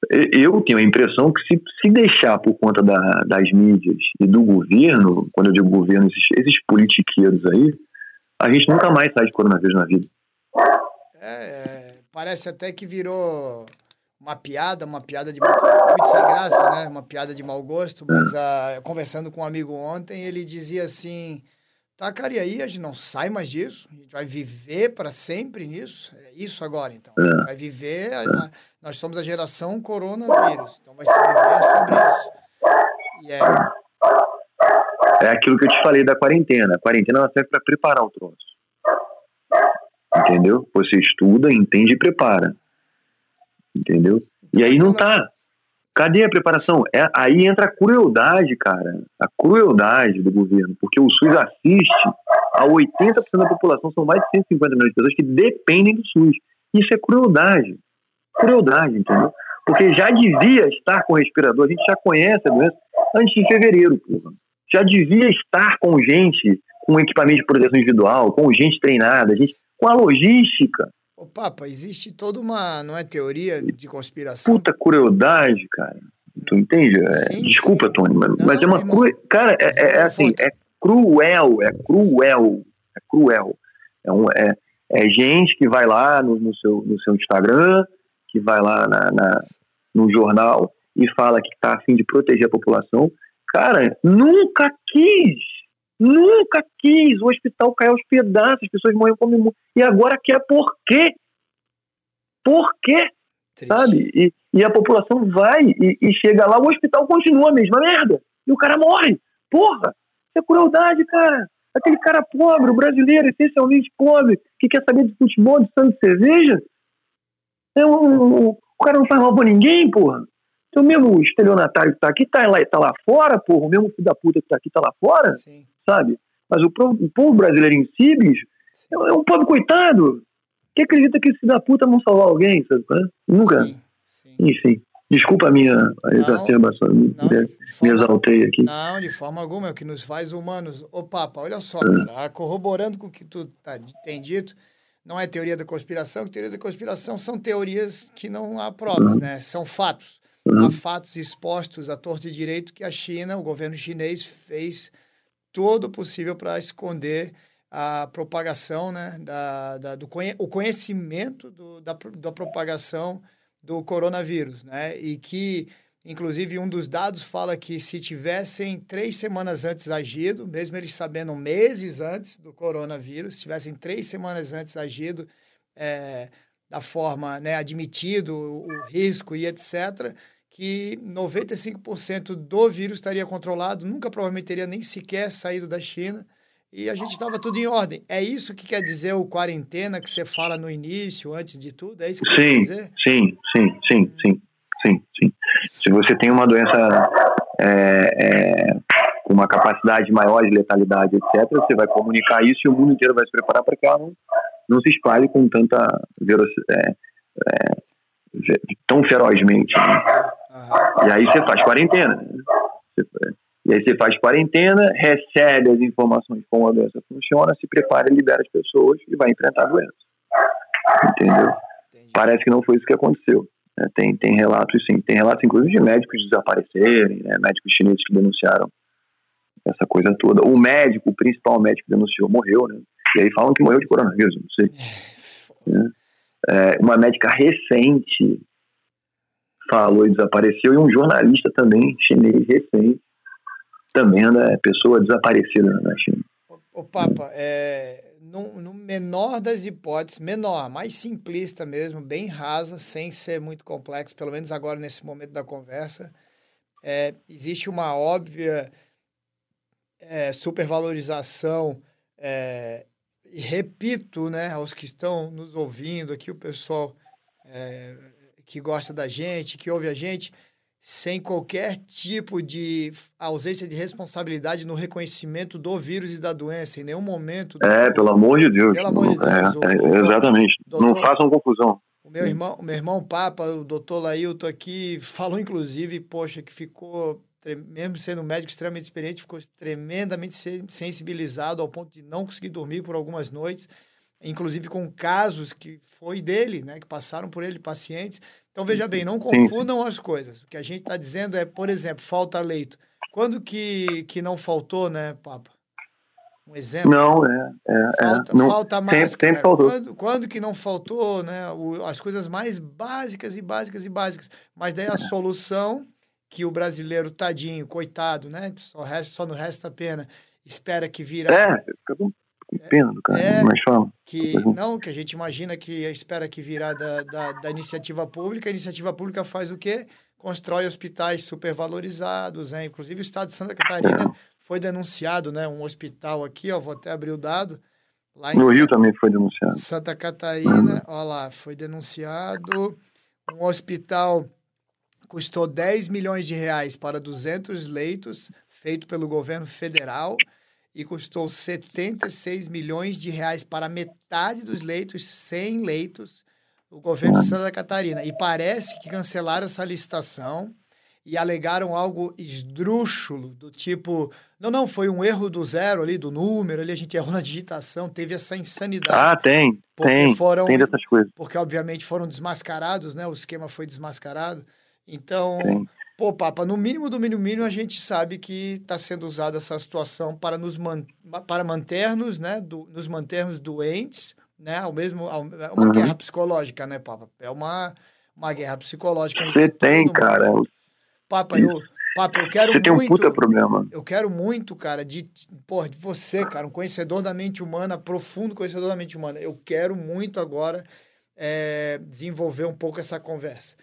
eu tenho a impressão que se, se deixar por conta da, das mídias e do governo, quando eu digo governo, esses, esses politiqueiros aí, a gente nunca mais sai de coronavírus na vida. É, é, parece até que virou uma piada, uma piada de muito, sem graça, né? Uma piada de mau gosto, mas uh, conversando com um amigo ontem, ele dizia assim: tá, cara, e aí a gente não sai mais disso? A gente vai viver para sempre nisso? É isso agora, então. A gente vai viver. A, nós somos a geração coronavírus, então vai se viver sobre isso. E é. É aquilo que eu te falei da quarentena. A quarentena ela serve para preparar o troço. Entendeu? Você estuda, entende e prepara. Entendeu? E aí não tá. Cadê a preparação? É, aí entra a crueldade, cara. A crueldade do governo. Porque o SUS assiste a 80% da população, são mais de 150 milhões de pessoas que dependem do SUS. Isso é crueldade. Crueldade, entendeu? Porque já devia estar com respirador, a gente já conhece a doença antes de fevereiro, porra. Já devia estar com gente com equipamento de proteção individual, com gente treinada, gente, com a logística. Ô, Papa, existe toda uma, não é teoria de conspiração? Puta crueldade, cara. Tu entende? É, sim, desculpa, sim. Tony, mas, não, mas é uma cruel. Cara, é, é, é assim, é cruel, é cruel, é cruel. É, um, é, é gente que vai lá no, no, seu, no seu Instagram, que vai lá na, na, no jornal e fala que está a fim de proteger a população. Cara, nunca quis Nunca quis. O hospital caiu aos pedaços, as pessoas morreram como E agora quer por quê? Por quê? Triste. Sabe? E, e, a população vai e, e, chega lá, o hospital continua a mesma merda. E o cara morre. Porra! Isso é crueldade, cara. Aquele cara pobre, o brasileiro, essencialmente pobre, que quer saber de futebol, de sangue de cerveja. É um, o cara não faz mal pra ninguém, porra. Então, mesmo o estelionatário que tá aqui, tá lá, tá lá fora, porra. O mesmo filho da puta que tá aqui, tá lá fora. Sim sabe? Mas o, o povo brasileiro em si, bicho, é, é um pobre coitado que acredita que esse da puta vão salvar alguém, sabe? Nunca. Sim, sim. Enfim. Desculpa a minha exacerbação, me, me exaltei aqui. Não, de forma alguma, é o que nos faz humanos. Ô, Papa, olha só, é. cara, corroborando com o que tu tá, tem dito, não é teoria da conspiração, que teoria da conspiração são teorias que não há provas, né? São fatos. Uhum. Há fatos expostos à torta e direito que a China, o governo chinês, fez todo possível para esconder a propagação, né, da, da do conhe o conhecimento do, da, da propagação do coronavírus, né, e que, inclusive, um dos dados fala que se tivessem três semanas antes agido, mesmo eles sabendo meses antes do coronavírus, se tivessem três semanas antes agido é, da forma, né, admitido o risco e etc., que 95% do vírus estaria controlado, nunca provavelmente teria nem sequer saído da China e a gente estava tudo em ordem. É isso que quer dizer o quarentena que você fala no início, antes de tudo? É isso que sim, quer dizer? Sim, sim, sim, sim, sim, sim. Se você tem uma doença é, é, com uma capacidade maior de letalidade, etc., você vai comunicar isso e o mundo inteiro vai se preparar para que ela não, não se espalhe com tanta velocidade. É, é tão ferozmente. Né? E aí você faz quarentena. Né? E aí você faz quarentena, recebe as informações de como a doença funciona, se prepara e libera as pessoas e vai enfrentar a doença. Entendeu? Entendi. Parece que não foi isso que aconteceu. Né? Tem, tem relatos, sim. Tem relatos, inclusive, de médicos desaparecerem, né? médicos chineses que denunciaram essa coisa toda. O médico, o principal médico que denunciou, morreu, né? E aí falam que morreu de coronavírus, não sei. É, é uma médica recente falou e desapareceu, e um jornalista também chinês recente, também é pessoa desaparecida na China. O Papa, é, no, no, menor das hipóteses, menor, mais simplista mesmo, bem rasa, sem ser muito complexo, pelo menos agora nesse momento da conversa, é, existe uma óbvia é, supervalorização, é, e repito, né, aos que estão nos ouvindo aqui, o pessoal é, que gosta da gente, que ouve a gente, sem qualquer tipo de ausência de responsabilidade no reconhecimento do vírus e da doença, em nenhum momento. É, pelo amor de Deus. Pelo amor de Deus. É, o, é, exatamente. Doutor, não façam confusão. O meu irmão, o meu irmão Papa, o doutor Lailton aqui, falou inclusive, poxa, que ficou, mesmo sendo um médico extremamente experiente, ficou tremendamente sensibilizado ao ponto de não conseguir dormir por algumas noites, inclusive com casos que foi dele, né, que passaram por ele, pacientes. Então, veja bem, não confundam as coisas. O que a gente está dizendo é, por exemplo, falta leito. Quando que, que não faltou, né, Papa? Um exemplo. Não, é. é, falta, é não, falta máscara. Sempre, sempre faltou. Quando, quando, que não faltou, né? O, as coisas mais básicas e básicas e básicas. Mas daí a é. solução que o brasileiro, tadinho, coitado, né? Só, resta, só não resta a pena. Espera que vira. É, pena do cara. É, mas fala. Que, não, que a gente imagina que espera que virá da, da, da iniciativa pública. A iniciativa pública faz o quê? Constrói hospitais supervalorizados, né? Inclusive o estado de Santa Catarina. É foi denunciado, né? Um hospital aqui, ó, vou até abrir o dado. Lá no Rio também foi denunciado. Santa Catarina, uhum. ó lá, foi denunciado. Um hospital custou 10 milhões de reais para 200 leitos, feito pelo governo federal, e custou 76 milhões de reais para metade dos leitos, 100 leitos, o governo de uhum. Santa Catarina. E parece que cancelaram essa licitação e alegaram algo esdrúxulo, do tipo, não, não, foi um erro do zero ali, do número, ali a gente errou na digitação, teve essa insanidade. Ah, tem, tem, foram, tem dessas coisas. Porque, obviamente, foram desmascarados, né, o esquema foi desmascarado. Então, tem. Pô, Papa, no mínimo do mínimo mínimo, a gente sabe que está sendo usada essa situação para nos man para manter-nos, né, do, nos mantermos doentes, né, ao mesmo, ao, é uma uhum. guerra psicológica, né, Papa? É uma, uma guerra psicológica. Você tem, cara, Papa, eu, Papa, eu quero você muito. Você tem um puta problema. Eu quero muito, cara, de, porra, de você, cara, um conhecedor da mente humana, profundo conhecedor da mente humana. Eu quero muito agora é, desenvolver um pouco essa conversa.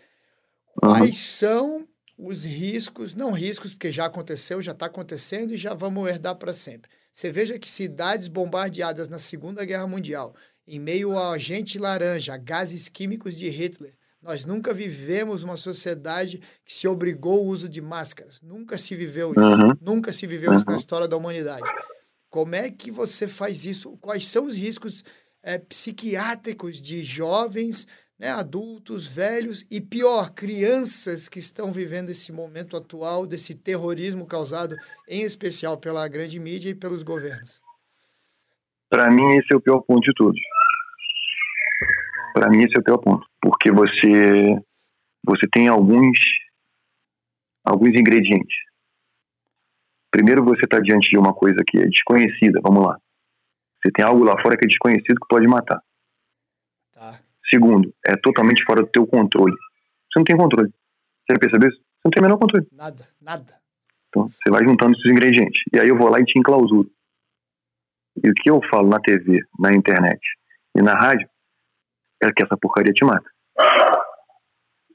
Quais uhum. são os riscos, não riscos, porque já aconteceu, já está acontecendo e já vamos herdar para sempre. Você veja que cidades bombardeadas na Segunda Guerra Mundial, em meio ao agente laranja, gases químicos de Hitler, nós nunca vivemos uma sociedade que se obrigou ao uso de máscaras. Nunca se viveu isso. Uhum. Nunca se viveu uhum. isso na história da humanidade. Como é que você faz isso? Quais são os riscos é, psiquiátricos de jovens, né, adultos, velhos e, pior, crianças que estão vivendo esse momento atual desse terrorismo causado, em especial pela grande mídia e pelos governos? Para mim, esse é o pior ponto de todos. Para mim esse é o pior ponto, porque você você tem alguns alguns ingredientes. Primeiro você está diante de uma coisa que é desconhecida, vamos lá. Você tem algo lá fora que é desconhecido que pode matar. Segundo, é totalmente fora do teu controle. Você não tem controle. Você já percebeu isso? Você não tem o menor controle. Nada, nada. Então, você vai juntando esses ingredientes. E aí eu vou lá e te enclausuro. E o que eu falo na TV, na internet e na rádio é que essa porcaria te mata.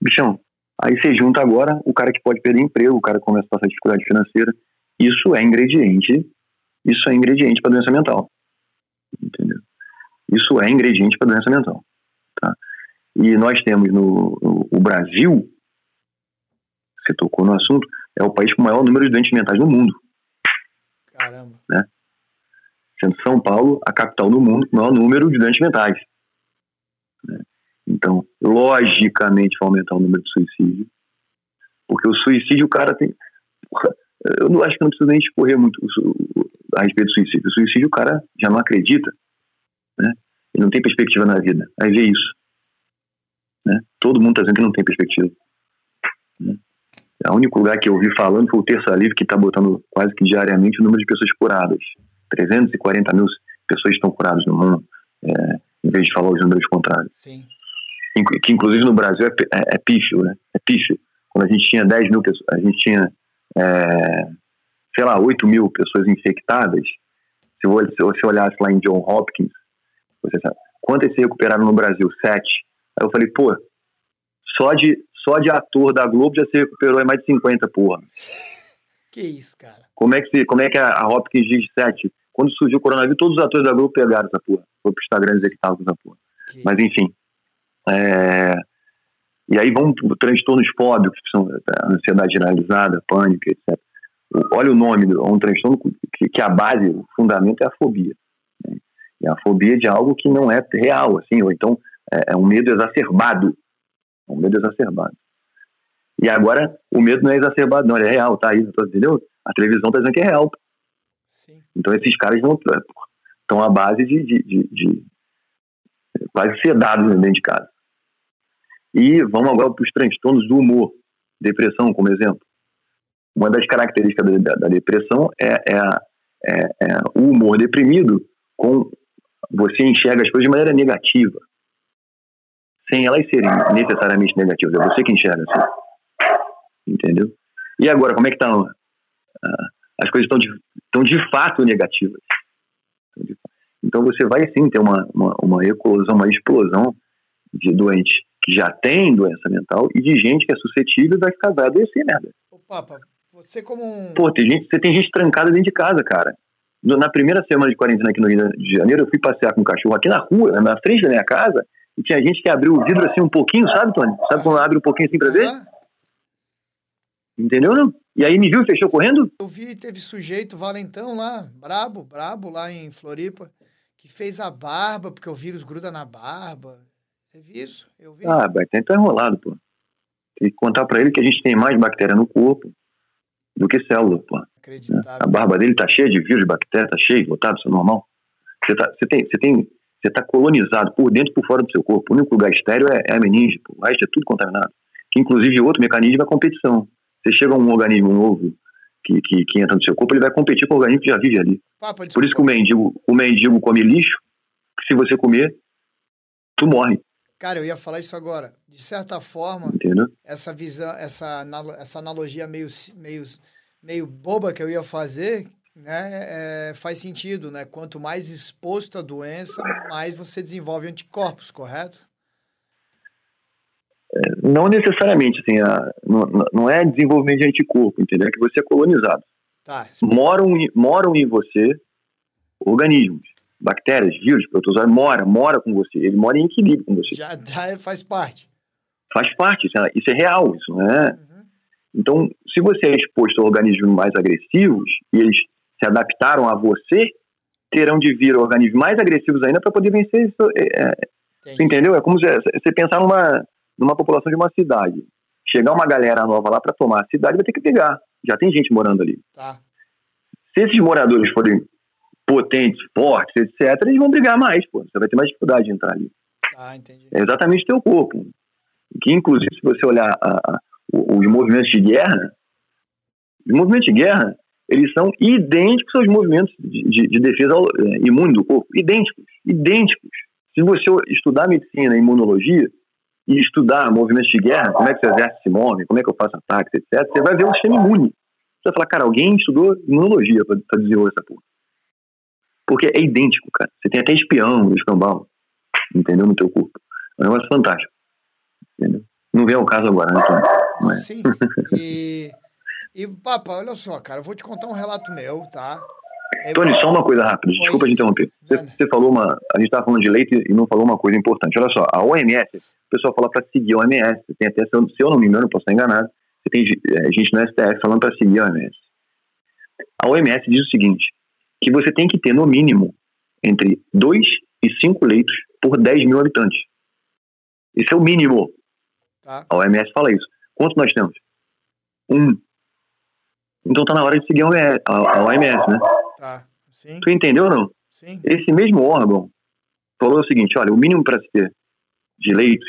Bichão, aí você junta agora o cara que pode perder emprego, o cara que começa a passar dificuldade financeira. Isso é ingrediente, isso é ingrediente para doença mental. Entendeu? Isso é ingrediente para doença mental. Tá? E nós temos no, no, o Brasil, você tocou no assunto, é o país com o maior número de doentes mentais no mundo. Caramba. Né? Sendo São Paulo a capital do mundo com o maior número de doentes mentais. Né? Então, logicamente vai aumentar o número de suicídio, porque o suicídio o cara tem. Eu não acho que não precisa nem escorrer muito a respeito do suicídio. O suicídio o cara já não acredita, né? Ele não tem perspectiva na vida. Aí vê isso. Né? Todo mundo está dizendo que não tem perspectiva. Né? O único lugar que eu ouvi falando foi o Terça Livre, que está botando quase que diariamente o número de pessoas curadas. 340 mil pessoas estão curadas no mundo, é, em vez de falar os números contrários. Sim. Que inclusive no Brasil é, é, é pífio, né? É pífio. Quando a gente tinha 10 mil pessoas, a gente tinha, é, sei lá, 8 mil pessoas infectadas. Se você olhasse lá em John Hopkins, você sabe, quantas se recuperaram no Brasil? Sete. Aí eu falei, pô, só de, só de ator da Globo já se recuperou é mais de 50, porra. Que isso, cara. Como é que, se, como é que a Hopkins diz 7? Quando surgiu o coronavírus, todos os atores da Globo pegaram essa porra. Foi pro Instagram dizer que tava com essa porra. Que... Mas enfim. É... E aí vão transtornos fóbicos, que são é, ansiedade generalizada, pânico, etc. Olha o nome, é um transtorno que, que a base, o fundamento é a fobia. E a fobia de algo que não é real, assim, ou então é, é um medo exacerbado. É um medo exacerbado. E agora o medo não é exacerbado, não, ele é real, tá aí, entendeu? A televisão está dizendo que é real. Sim. Então esses caras não estão à base de, de, de, de quase sedados dentro de casa. E vamos agora para os transtornos do humor, depressão, como exemplo. Uma das características da, da depressão é, é, é, é, o humor deprimido com você enxerga as coisas de maneira negativa, sem elas serem necessariamente negativas. É você que enxerga assim. Entendeu? E agora, como é que estão? Tá, uh, as coisas estão de, estão de fato negativas. Então você vai sim ter uma, uma, uma eclosão, uma explosão de doentes que já tem doença mental e de gente que é suscetível e vai ficar vai adoecer, merda. Ô, Papa, você como um... Pô, tem gente, você tem gente trancada dentro de casa, cara. Na primeira semana de quarentena aqui no Rio de Janeiro, eu fui passear com um cachorro aqui na rua, na frente da minha casa, e tinha gente que abriu o vidro assim um pouquinho, sabe, Tony? Sabe quando abre um pouquinho assim pra ver? Entendeu, não? E aí me viu e fechou correndo? Eu vi, teve sujeito valentão lá, brabo, brabo, lá em Floripa, que fez a barba, porque o vírus gruda na barba. Você viu isso? Eu vi. Ah, Baiten tá enrolado, pô. Tem que contar pra ele que a gente tem mais bactéria no corpo do que célula, pô. Acreditável. A barba dele tá cheia de vírus, de bactéria, tá cheio, lotado, isso é normal. Você, tá, você tem, você tem, você tá colonizado por dentro e por fora do seu corpo. O único lugar estéreo é, é a meninge, o resto é tudo contaminado. Que inclusive outro mecanismo é a competição. Você chega a um organismo novo que, que, que, entra no seu corpo, ele vai competir com o organismo que já vive ali. Papa, por isso que o mendigo, o mendigo come lixo, que se você comer, tu morre. Cara, eu ia falar isso agora. De certa forma, Entendeu? essa visão, essa, essa analogia meio, meio, meio boba que eu ia fazer, né, é, faz sentido, né? Quanto mais exposto à doença, mais você desenvolve anticorpos, correto? É, não necessariamente, assim, a, não, não é desenvolvimento de anticorpo, entendeu? É que você é colonizado. Tá. Moram, moram em você organismos bactérias, vírus, protozoário, mora, mora com você. Ele mora em equilíbrio com você. Já, já faz parte. Faz parte, isso é, isso é real, isso não é? Uhum. Então, se você é exposto a organismos mais agressivos e eles se adaptaram a você, terão de vir organismos mais agressivos ainda para poder vencer isso. É, é entendeu? É como se, você pensar numa, numa população de uma cidade. Chegar uma galera nova lá para tomar a cidade, vai ter que pegar. Já tem gente morando ali. Tá. Se esses moradores forem potentes, fortes, etc., eles vão brigar mais, pô. Você vai ter mais dificuldade de entrar ali. Ah, entendi. É exatamente o teu corpo. Que, inclusive, se você olhar a, a, os movimentos de guerra, os movimentos de guerra, eles são idênticos aos movimentos de, de, de defesa é, imune do corpo. Idênticos. Idênticos. Se você estudar medicina e imunologia, e estudar movimentos de guerra, como é que o exército se move, como é que eu faço ataques, etc., você vai ver o sistema imune. Você vai falar, cara, alguém estudou imunologia para desenvolver essa porra. Porque é idêntico, cara. Você tem até espião, escambau, entendeu? No teu corpo. É um negócio fantástico. Entendeu? Não vem ao caso agora, né, Tom? Sim. E, e, Papa, olha só, cara, eu vou te contar um relato meu, tá? É, Tony, só uma coisa rápida, desculpa te interromper. Você, você, falou uma. A gente estava falando de leite e não falou uma coisa importante. Olha só, a OMS, o pessoal fala para seguir a OMS. Tem até, se eu não me engano, posso estar enganado, você tem é, gente no STF falando para seguir a OMS. A OMS diz o seguinte: que você tem que ter, no mínimo, entre 2 e 5 leitos por 10 mil habitantes. Esse é o mínimo. Tá. A OMS fala isso. Quanto nós temos? Um. Então tá na hora de seguir a OMS, né? Tá. Sim. Tu entendeu ou não? Sim. Esse mesmo órgão falou o seguinte: olha, o mínimo para se ter de leitos,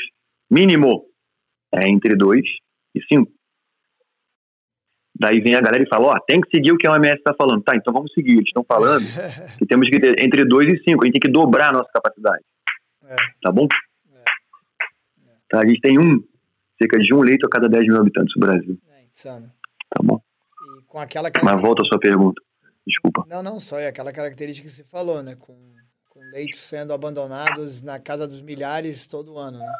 mínimo, é entre 2 e 5. Daí vem a galera e fala, ó, oh, tem que seguir o que a OMS está falando. Tá, então vamos seguir. Eles estão falando que temos que ter entre 2 e 5. A gente tem que dobrar a nossa capacidade. É. Tá bom? É. Tá, a gente tem um, cerca de um leito a cada 10 mil habitantes do Brasil. É insano. Tá bom? E com aquela Mas volta a sua pergunta. Desculpa. Não, não, só é aquela característica que você falou, né? Com, com leitos sendo abandonados na casa dos milhares todo ano, né?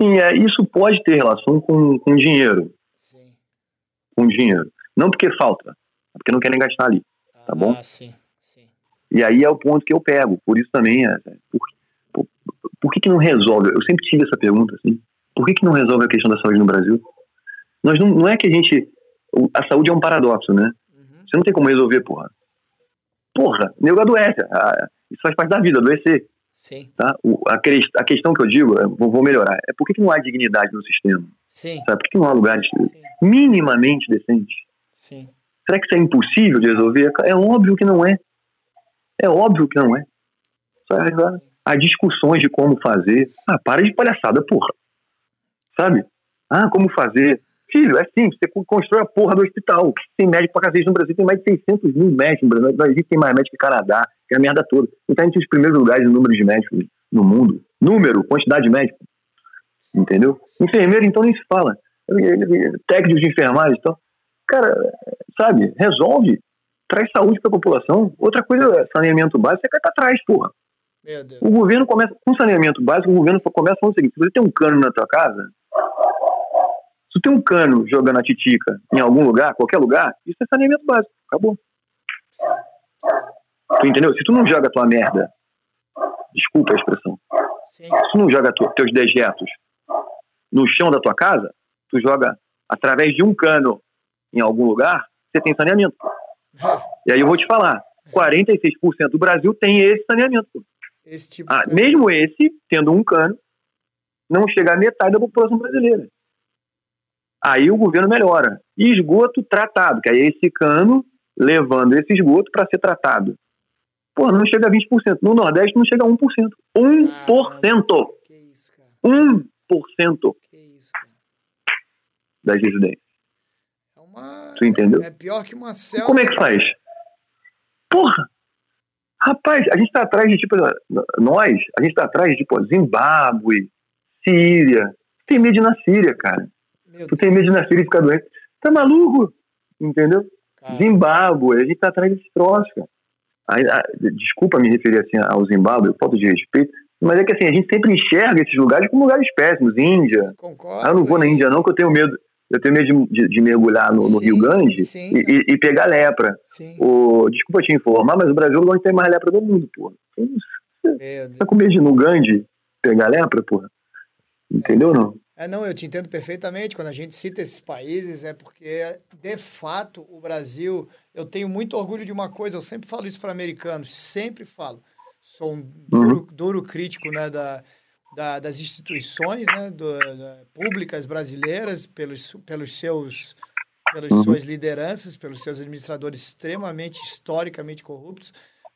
Sim, é, isso pode ter relação com, com dinheiro. Sim. Com dinheiro. Não porque falta, é porque não querem gastar ali. Tá ah, tá bom? Sim, sim. E aí é o ponto que eu pego. Por isso também, é, por, por, por que, que não resolve? Eu sempre tive essa pergunta, assim. Por que, que não resolve a questão da saúde no Brasil? Nós não, não é que a gente. A saúde é um paradoxo, né? Uhum. Você não tem como resolver, porra. Porra, nego adoece. Isso faz parte da vida, adoecer. Sim. Tá? O, a, a, questão que eu digo, eu vou, melhorar, é por que, que não há dignidade no sistema? Sim. Sabe? Por que não há lugares Sim. minimamente decentes? Sim. Será que isso é impossível de resolver? É óbvio que não é. É óbvio que não é. Sabe? Há discussões de como fazer. Ah, para de palhaçada, porra. Sabe? Ah, como fazer? Filho, é simples, você constrói a porra do hospital. Tem médico pra cacete no Brasil, tem mais de 600 mil médicos no Brasil. Não existe mais médico que Canadá, que é a merda toda. Então a gente os primeiros lugares no número de médicos no mundo. Número, quantidade de médicos. Entendeu? Enfermeiro, então, nem se fala. Técnicos de enfermagem e então. Cara, sabe, resolve. Traz saúde pra população. Outra coisa é saneamento básico, você cai pra trás, porra. O governo começa, com saneamento básico, o governo começa falando o seguinte: se você tem um cano na tua casa, se tem um cano jogando a titica em algum lugar, qualquer lugar, isso é saneamento básico. Acabou. Tu entendeu? Se tu não joga tua merda, desculpa a expressão, Sim. se tu não joga tu, teus dejetos no chão da tua casa, tu joga através de um cano em algum lugar, você tem saneamento. E aí eu vou te falar, 46% do Brasil tem esse saneamento. Esse tipo ah, mesmo esse, tendo um cano, não chega a metade da população brasileira. Aí o governo melhora. E esgoto tratado, que aí é esse cano levando esse esgoto para ser tratado. Pô, não chega a 20%. No Nordeste não chega a 1%. 1%! que isso, cara? 1%! Que isso, cara? Das residências. É uma... Tu entendeu? É pior que uma selva. Como é que faz? Porra! Rapaz, a gente tá atrás de, tipo, nós, a gente tá atrás de, tipo, Zimbábue, Síria. Tem medo na Síria, cara. Tu tem medo de nascer e ficar doente. Tá maluco? Entendeu? Cara. Zimbábue, a gente tá atrás desse troço, cara. A, a, desculpa me referir assim ao Zimbábue, falta de respeito, mas é que assim, a gente sempre enxerga esses lugares como lugares péssimos. Índia. Concordo. Ah, eu não vou na Índia, não, que eu tenho medo. Eu tenho medo de, de, de mergulhar no, no sim, Rio Ganges e, e, e, pegar lepra. O, desculpa te informar, mas o Brasil é onde tem mais lepra do mundo, porra. Você tá com medo de ir no Ganges pegar lepra, porra? Entendeu ou não? É, não, eu te entendo perfeitamente. Quando a gente cita esses países, é porque, de fato, o Brasil. Eu tenho muito orgulho de uma coisa, eu sempre falo isso para americanos, sempre falo. Sou um duro, uhum. duro crítico né, da, da, das instituições né, do, da, públicas brasileiras, pelos, pelos seus, pelas uhum. suas lideranças, pelos seus administradores extremamente, historicamente corruptos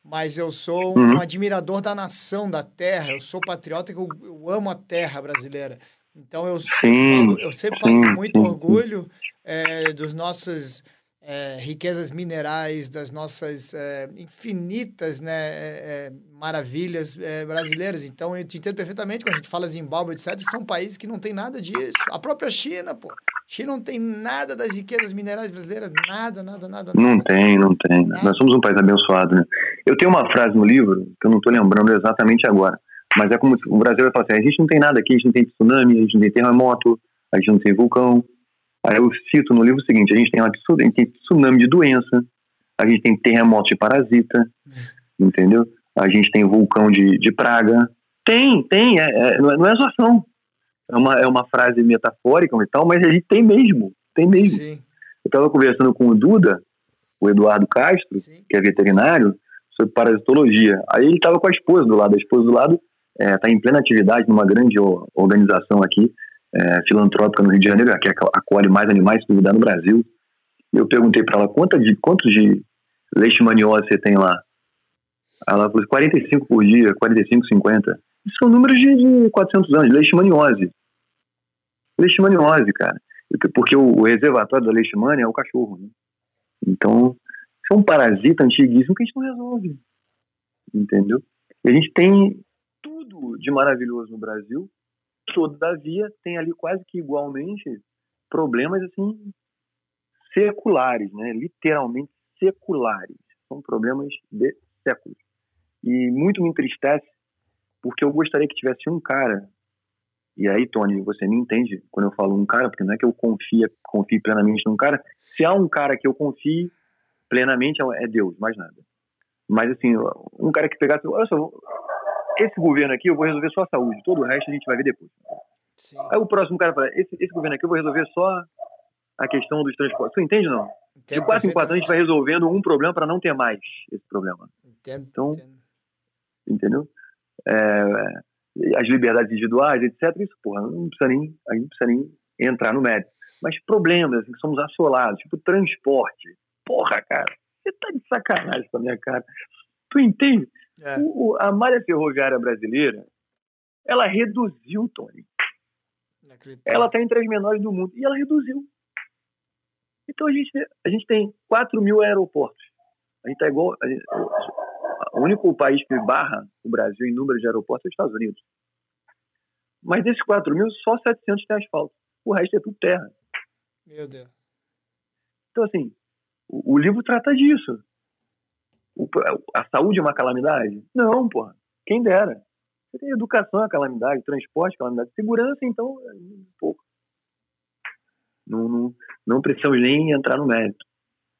mas eu sou um uhum. admirador da nação, da terra. Eu sou patriota, eu, eu amo a terra brasileira. Então eu sempre falo, eu sempre falo com muito orgulho é, dos nossos é, riquezas minerais, das nossas é, infinitas né, maravilhas brasileiras. Então eu te entendo perfeitamente quando a gente fala Zimbábue, etc. São países que não tem nada disso. A própria China, pô. China não tem nada das riquezas minerais brasileiras, nada, nada, nada. Não nada. tem, não tem. Nada. Nós somos um país abençoado, né? Eu tenho uma frase no livro que eu não estou lembrando exatamente agora mas é como o Brasil vai falar assim: a gente não tem nada aqui, a gente não tem tsunami, a gente não tem terremoto, a gente não tem vulcão. Aí eu cito no livro o seguinte: a gente tem, uma, a gente tem tsunami de doença, a gente tem terremoto de parasita, entendeu? A gente tem vulcão de, de praga. Tem, tem, é, é, não, é, não é zoação. É uma, é uma frase metafórica e tal, mas a gente tem mesmo, tem mesmo. Sim. Eu estava conversando com o Duda, o Eduardo Castro, Sim. que é veterinário, sobre parasitologia. Aí ele estava com a esposa do lado, a esposa do lado está é, tá em plena atividade numa grande organização aqui, é, filantrópica no Rio de Janeiro, que acolhe mais animais que no Brasil. Eu perguntei para ela quantos de, quantos de leishmaniose você tem lá. Ela falou 45 por dia, 45, 50. Isso são números de, de 400 anos, leishmaniose. Leishmaniose, cara. Porque o, reservatório da leishmania é o cachorro, né? Então, é um parasita antiguíssimo que a gente não resolve. Entendeu? A gente tem tudo de maravilhoso no Brasil, todavia tem ali quase que igualmente problemas assim seculares, né? Literalmente seculares. São problemas de séculos. E muito me entristece porque eu gostaria que tivesse um cara e aí, Tony, você me entende quando eu falo um cara, porque não é que eu confie, confie plenamente num cara. Se há um cara que eu confie plenamente, é Deus, mais nada. Mas, assim, um cara que pegasse, olha só, esse governo aqui eu vou resolver só a saúde, todo o resto a gente vai ver depois. Sim. Aí o próximo cara fala, esse, esse governo aqui eu vou resolver só a questão dos transportes. Você entende não? Entendo, de quatro em quatro anos a gente vai resolvendo um problema para não ter mais esse problema. Entendo. Então, entendo. entendeu? É, as liberdades individuais, etc. Isso, porra, não precisa nem, a gente não precisa nem entrar no mérito. Mas problemas, assim, que somos assolados, tipo transporte. Porra, cara, você tá de sacanagem com a minha cara. Tu entende? É. O, a malha ferroviária brasileira, ela reduziu, Tony. Ela está entre as menores do mundo e ela reduziu. Então a gente, a gente tem 4 mil aeroportos. A gente está igual. Gente, o único país que barra o Brasil em número de aeroportos é os Estados Unidos. Mas desses 4 mil, só 700 tem asfalto. O resto é tudo terra. Meu Deus. Então, assim, o, o livro trata disso. O, a saúde é uma calamidade? Não, porra. Quem dera. Você tem educação é calamidade, transporte é calamidade, segurança, então, é um pouco. Não, não, não precisamos nem entrar no mérito.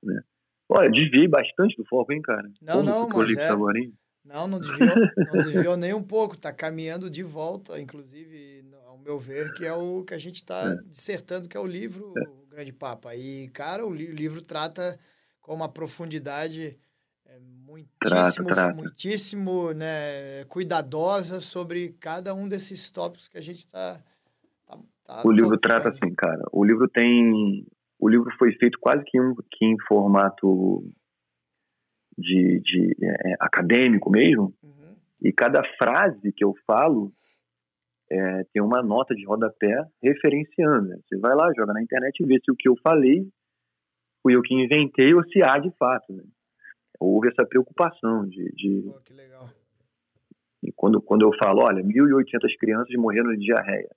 Né? Olha, desviei bastante do foco, hein, cara? Não, Como não, mas é... Agora, hein? Não, não desviou, não desviou nem um pouco. Está caminhando de volta, inclusive, ao meu ver, que é o que a gente está é. dissertando, que é o livro é. O Grande Papa. E, cara, o livro trata com uma profundidade é, muitíssimo, trata, trata. muitíssimo né, cuidadosa sobre cada um desses tópicos que a gente está... Tá, tá o livro trata assim, cara. O livro tem o livro foi feito quase que, um, que em formato de, de é, acadêmico mesmo, uhum. e cada frase que eu falo é, tem uma nota de rodapé referenciando. Né? Você vai lá, joga na internet e vê se o que eu falei fui eu que inventei ou se há de fato. Né? Houve essa preocupação de... de... Pô, que legal. E quando, quando eu falo, olha, 1.800 crianças morreram de diarreia.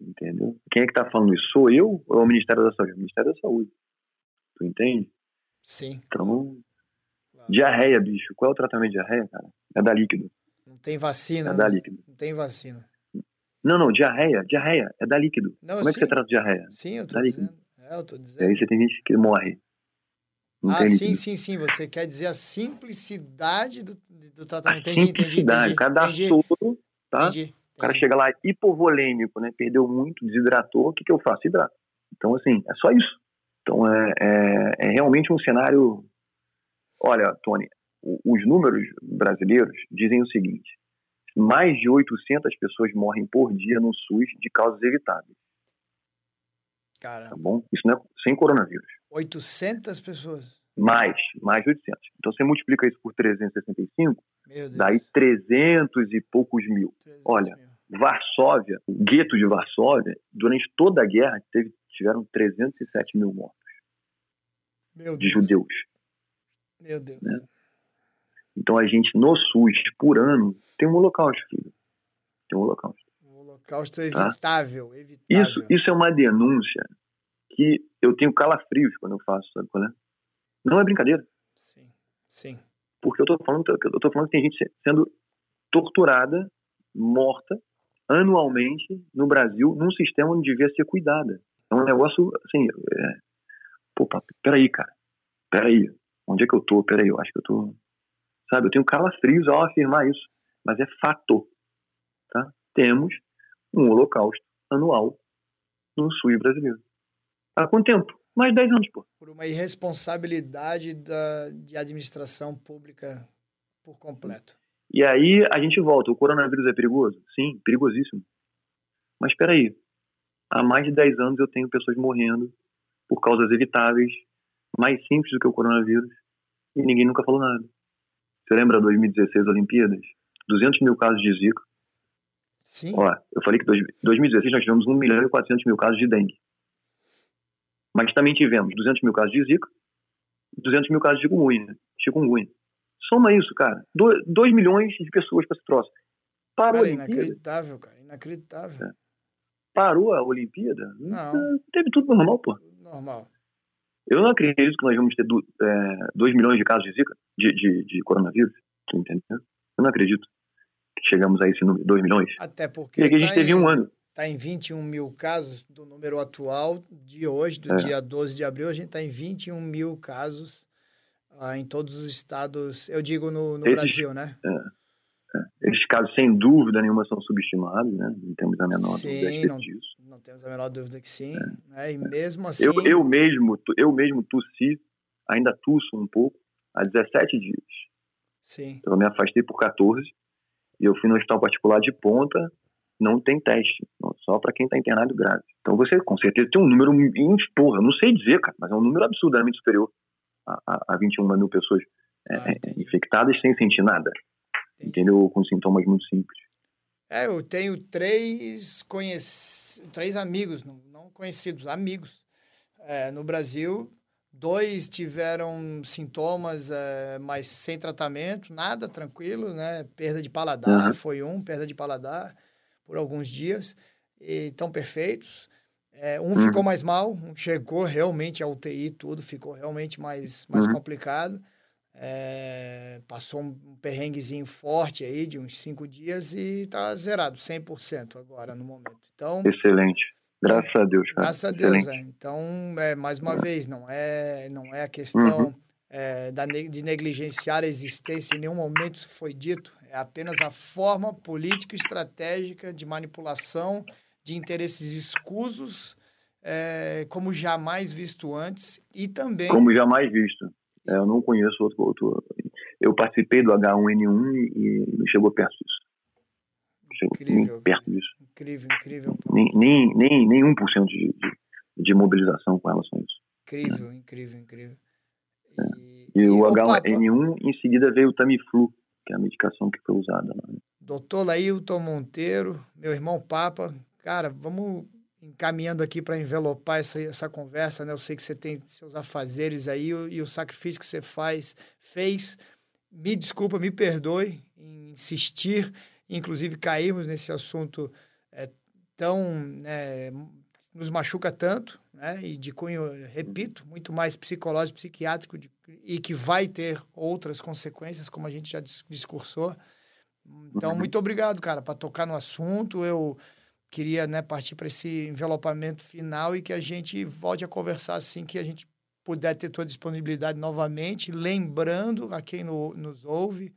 Entendeu? Quem é que tá falando isso? Sou eu ou é o Ministério da Saúde? O Ministério da Saúde. Tu entende? Sim. Então, claro. diarreia, bicho. Qual é o tratamento de diarreia, cara? É dar líquido. Não tem vacina. É né? dar líquido. Não tem vacina. Não, não, diarreia, diarreia, é dar líquido. Não, Como é que você trata diarreia? Sim, eu tô dizendo. É, eu tô dizendo. E aí você tem gente que morre. Não ah, sim, sim, sim. Você quer dizer a simplicidade do, do tratamento. Entendi, simplicidade, entendi, entendi. Cada entendi. soro, tá? Entendi. O cara chega lá hipovolêmico, né? Perdeu muito, desidratou, o que, que eu faço? Hidrato. Então, assim, é só isso. Então, é, é, é realmente um cenário. Olha, Tony, os números brasileiros dizem o seguinte: mais de 800 pessoas morrem por dia no SUS de causas evitáveis. Cara. Tá bom? Isso não é sem coronavírus. 800 pessoas? Mais, mais de 800. Então você multiplica isso por 365, daí 300 e poucos mil. Olha, mil. Varsóvia, o gueto de Varsóvia, durante toda a guerra teve, tiveram 307 mil mortos. de judeus. Meu Deus. Né? Então a gente, no SUS, por ano, tem um holocausto, filho. Tem um holocausto. Um holocausto evitável, tá? evitável. Isso, isso é uma denúncia que eu tenho calafrios quando eu faço, sabe qual é? Não é brincadeira. Sim, sim. Porque eu tô falando, eu tô falando que tem gente sendo torturada, morta, anualmente no Brasil, num sistema onde devia ser cuidada. É um negócio, assim, é... pô, peraí, cara, peraí, onde é que eu tô? Peraí, eu acho que eu tô, sabe, eu tenho calafrios ao afirmar isso, mas é fato, tá? Temos um holocausto anual no SUS brasileiro. Há quanto tempo? Mais 10 anos, pô. Por uma irresponsabilidade da, de administração pública por completo. E aí a gente volta. O coronavírus é perigoso? Sim, perigosíssimo. Mas espera aí. Há mais de 10 anos eu tenho pessoas morrendo por causas evitáveis, mais simples do que o coronavírus, e ninguém nunca falou nada. Você lembra 2016 Olimpíadas? 200 mil casos de Zika. Sim. Ó, eu falei que em 2016 nós tivemos 1 milhão e 400 mil casos de dengue. Mas também tivemos 200 mil casos de zika, 200 mil casos de chikungunya. chikungunya. Soma isso, cara. 2 milhões de pessoas para esse troço. Parou cara, a Olimpíada. Inacreditável, cara. Inacreditável. É. Parou a Olimpíada? Não. Teve tudo normal, pô. Normal. Eu não acredito que nós vamos ter 2 é, milhões de casos de zika, de, de, de coronavírus. Entendeu? Eu não acredito que chegamos a esse número, 2 milhões. Até porque. E aqui a gente tá teve em, um ano. Está em 21 mil casos do número atual de hoje, do é. dia 12 de abril, a gente está em 21 mil casos ah, em todos os estados, eu digo no, no Esses, Brasil, né? É. Esses casos, sem dúvida nenhuma, são subestimados, né? Não temos a menor sim, dúvida não, disso. Não temos a menor dúvida que sim. É. Né? E mesmo assim. Eu, eu, mesmo, eu mesmo tossi, ainda tuço um pouco, há 17 dias. Sim. Eu me afastei por 14 e eu fui no hospital particular de ponta, não tem teste, só para quem está internado grave. Então você com certeza tem um número, porra, não sei dizer, cara, mas é um número absurdamente superior a, a, a 21 mil pessoas é, ah, é, infectadas sem sentir nada, entendeu? Com sintomas muito simples. É, eu tenho três conhec... três amigos, não, conhecidos, amigos, é, no Brasil Dois tiveram sintomas, é, mas sem tratamento, nada, tranquilo, né? Perda de paladar, uhum. foi um, perda de paladar por alguns dias, e estão perfeitos. É, um uhum. ficou mais mal, um chegou realmente à UTI, tudo ficou realmente mais, mais uhum. complicado. É, passou um perrenguezinho forte aí de uns cinco dias e está zerado, 100% agora no momento. Então, Excelente. Graças a Deus, cara. Graças a Deus, é. Então, é, mais uma vez, não é, não é a questão uhum. é, da, de negligenciar a existência, em nenhum momento isso foi dito. É apenas a forma política e estratégica de manipulação de interesses escusos, é, como jamais visto antes, e também... Como jamais visto. É, eu não conheço outro, outro... Eu participei do H1N1 e não chegou perto disso. Incrível. perto disso. Incrível, incrível. Nem, nem, nem, nem 1% de, de, de mobilização com relação a isso. Incrível, é. incrível, incrível. E, é. e, e o H1N1, em seguida veio o Tamiflu, que é a medicação que foi usada. Né? Doutor Lailton Monteiro, meu irmão Papa, cara, vamos encaminhando aqui para envelopar essa, essa conversa, né? Eu sei que você tem seus afazeres aí e o sacrifício que você faz, fez. Me desculpa, me perdoe em insistir inclusive cairmos nesse assunto é, tão né, nos machuca tanto, né, e de cunho, repito, muito mais psicológico, psiquiátrico, de, e que vai ter outras consequências, como a gente já discursou. Então, uhum. muito obrigado, cara, para tocar no assunto. Eu queria né, partir para esse envelopamento final e que a gente volte a conversar assim que a gente puder ter tua disponibilidade novamente, lembrando a quem no, nos ouve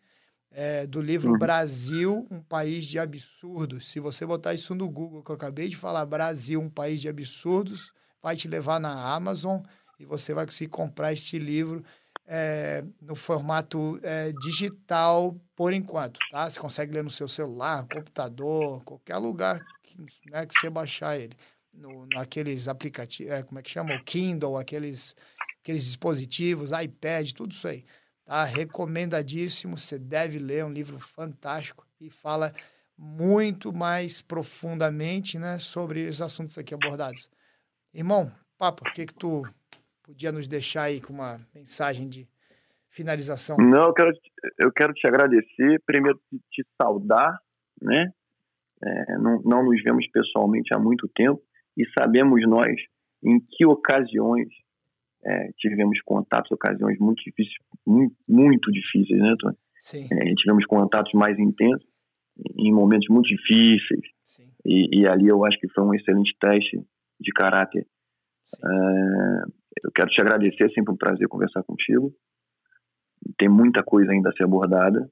é, do livro uhum. Brasil, um país de absurdos. Se você botar isso no Google, que eu acabei de falar, Brasil, um país de absurdos, vai te levar na Amazon e você vai conseguir comprar este livro é, no formato é, digital por enquanto, tá? Você consegue ler no seu celular, computador, qualquer lugar né, que você baixar ele. No, naqueles aplicativos, é, como é que chama? O Kindle, aqueles, aqueles dispositivos, iPad, tudo isso aí. Tá recomendadíssimo, você deve ler, é um livro fantástico e fala muito mais profundamente né, sobre os assuntos aqui abordados. Irmão, Papa, o que, que tu podia nos deixar aí com uma mensagem de finalização? Não, eu quero, eu quero te agradecer, primeiro te saudar, né? É, não, não nos vemos pessoalmente há muito tempo e sabemos nós em que ocasiões é, tivemos contatos, ocasiões muito difíceis, muito, muito difíceis, né, Tony? Sim. É, tivemos contatos mais intensos em momentos muito difíceis. E, e, ali eu acho que foi um excelente teste de caráter. É, eu quero te agradecer, é sempre um prazer conversar contigo. Tem muita coisa ainda a ser abordada.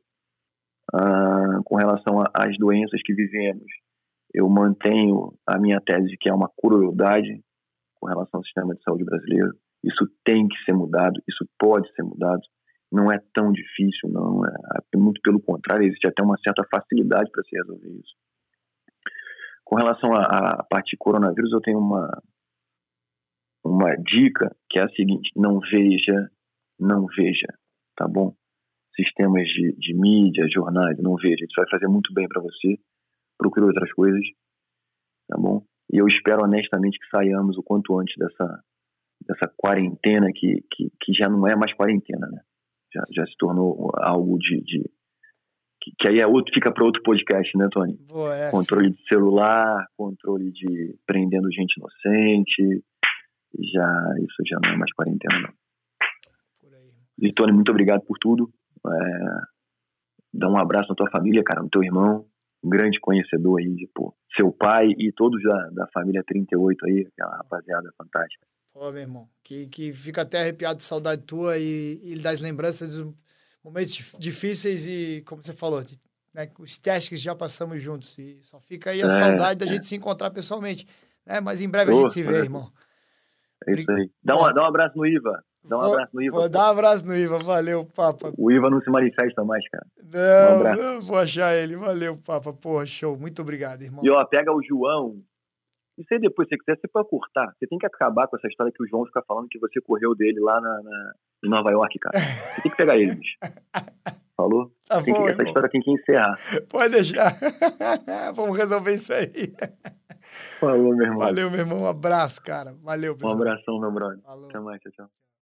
Ah, com relação às doenças que vivemos, eu mantenho a minha tese de que é uma crueldade com relação ao sistema de saúde brasileiro. Isso tem que ser mudado, isso pode ser mudado. Não é tão difícil, não. É, muito pelo contrário, existe até uma certa facilidade para se resolver isso. Com relação à, parte de coronavírus, eu tenho uma, uma dica que é a seguinte: não veja, não veja, tá bom? Sistemas de, de mídia, jornais, não veja. Isso vai fazer muito bem para você, procure outras coisas, tá bom? E eu espero honestamente que saiamos o quanto antes dessa, dessa quarentena que, que, que já não é mais quarentena, né? Já, já se tornou algo de, de que, que, aí é outro, fica para outro podcast, né, Tony? Boa, é. Controle de celular, controle de prendendo gente inocente, já isso já não é mais quarentena, não. E Tony, muito obrigado por tudo. É, dá um abraço na tua família, cara, no teu irmão, um grande conhecedor aí de pô, seu pai e todos da, da família 38 aí, aquela rapaziada fantástica. Pô, meu irmão, que, que fica até arrepiado de saudade tua e, e das lembranças dos momentos difíceis e, como você falou, de, né, os testes que já passamos juntos. E só fica aí a é, saudade da é. gente se encontrar pessoalmente. Né? Mas em breve a gente se vê, irmão. É isso aí. Dá um, dá um abraço no Iva. Dá um vou, abraço no Iva. Vou dar um abraço no Iva. Valeu, Papa. O Iva não se manifesta mais, cara. Não, um não vou achar ele. Valeu, Papa. Porra, show. Muito obrigado, irmão. E ó, pega o João. Isso aí depois, se você quiser, você pode cortar. Você tem que acabar com essa história que o João fica falando que você correu dele lá na, na em Nova York, cara. Você tem que pegar ele, bicho. Falou? Tá tem bom, que, essa história tem que encerrar. Pode deixar. Vamos resolver isso aí. Falou, meu irmão. Valeu, meu irmão. Um abraço, cara. Valeu, pessoal. Um abração, meu brother. Falou. Até mais, tchau, tchau.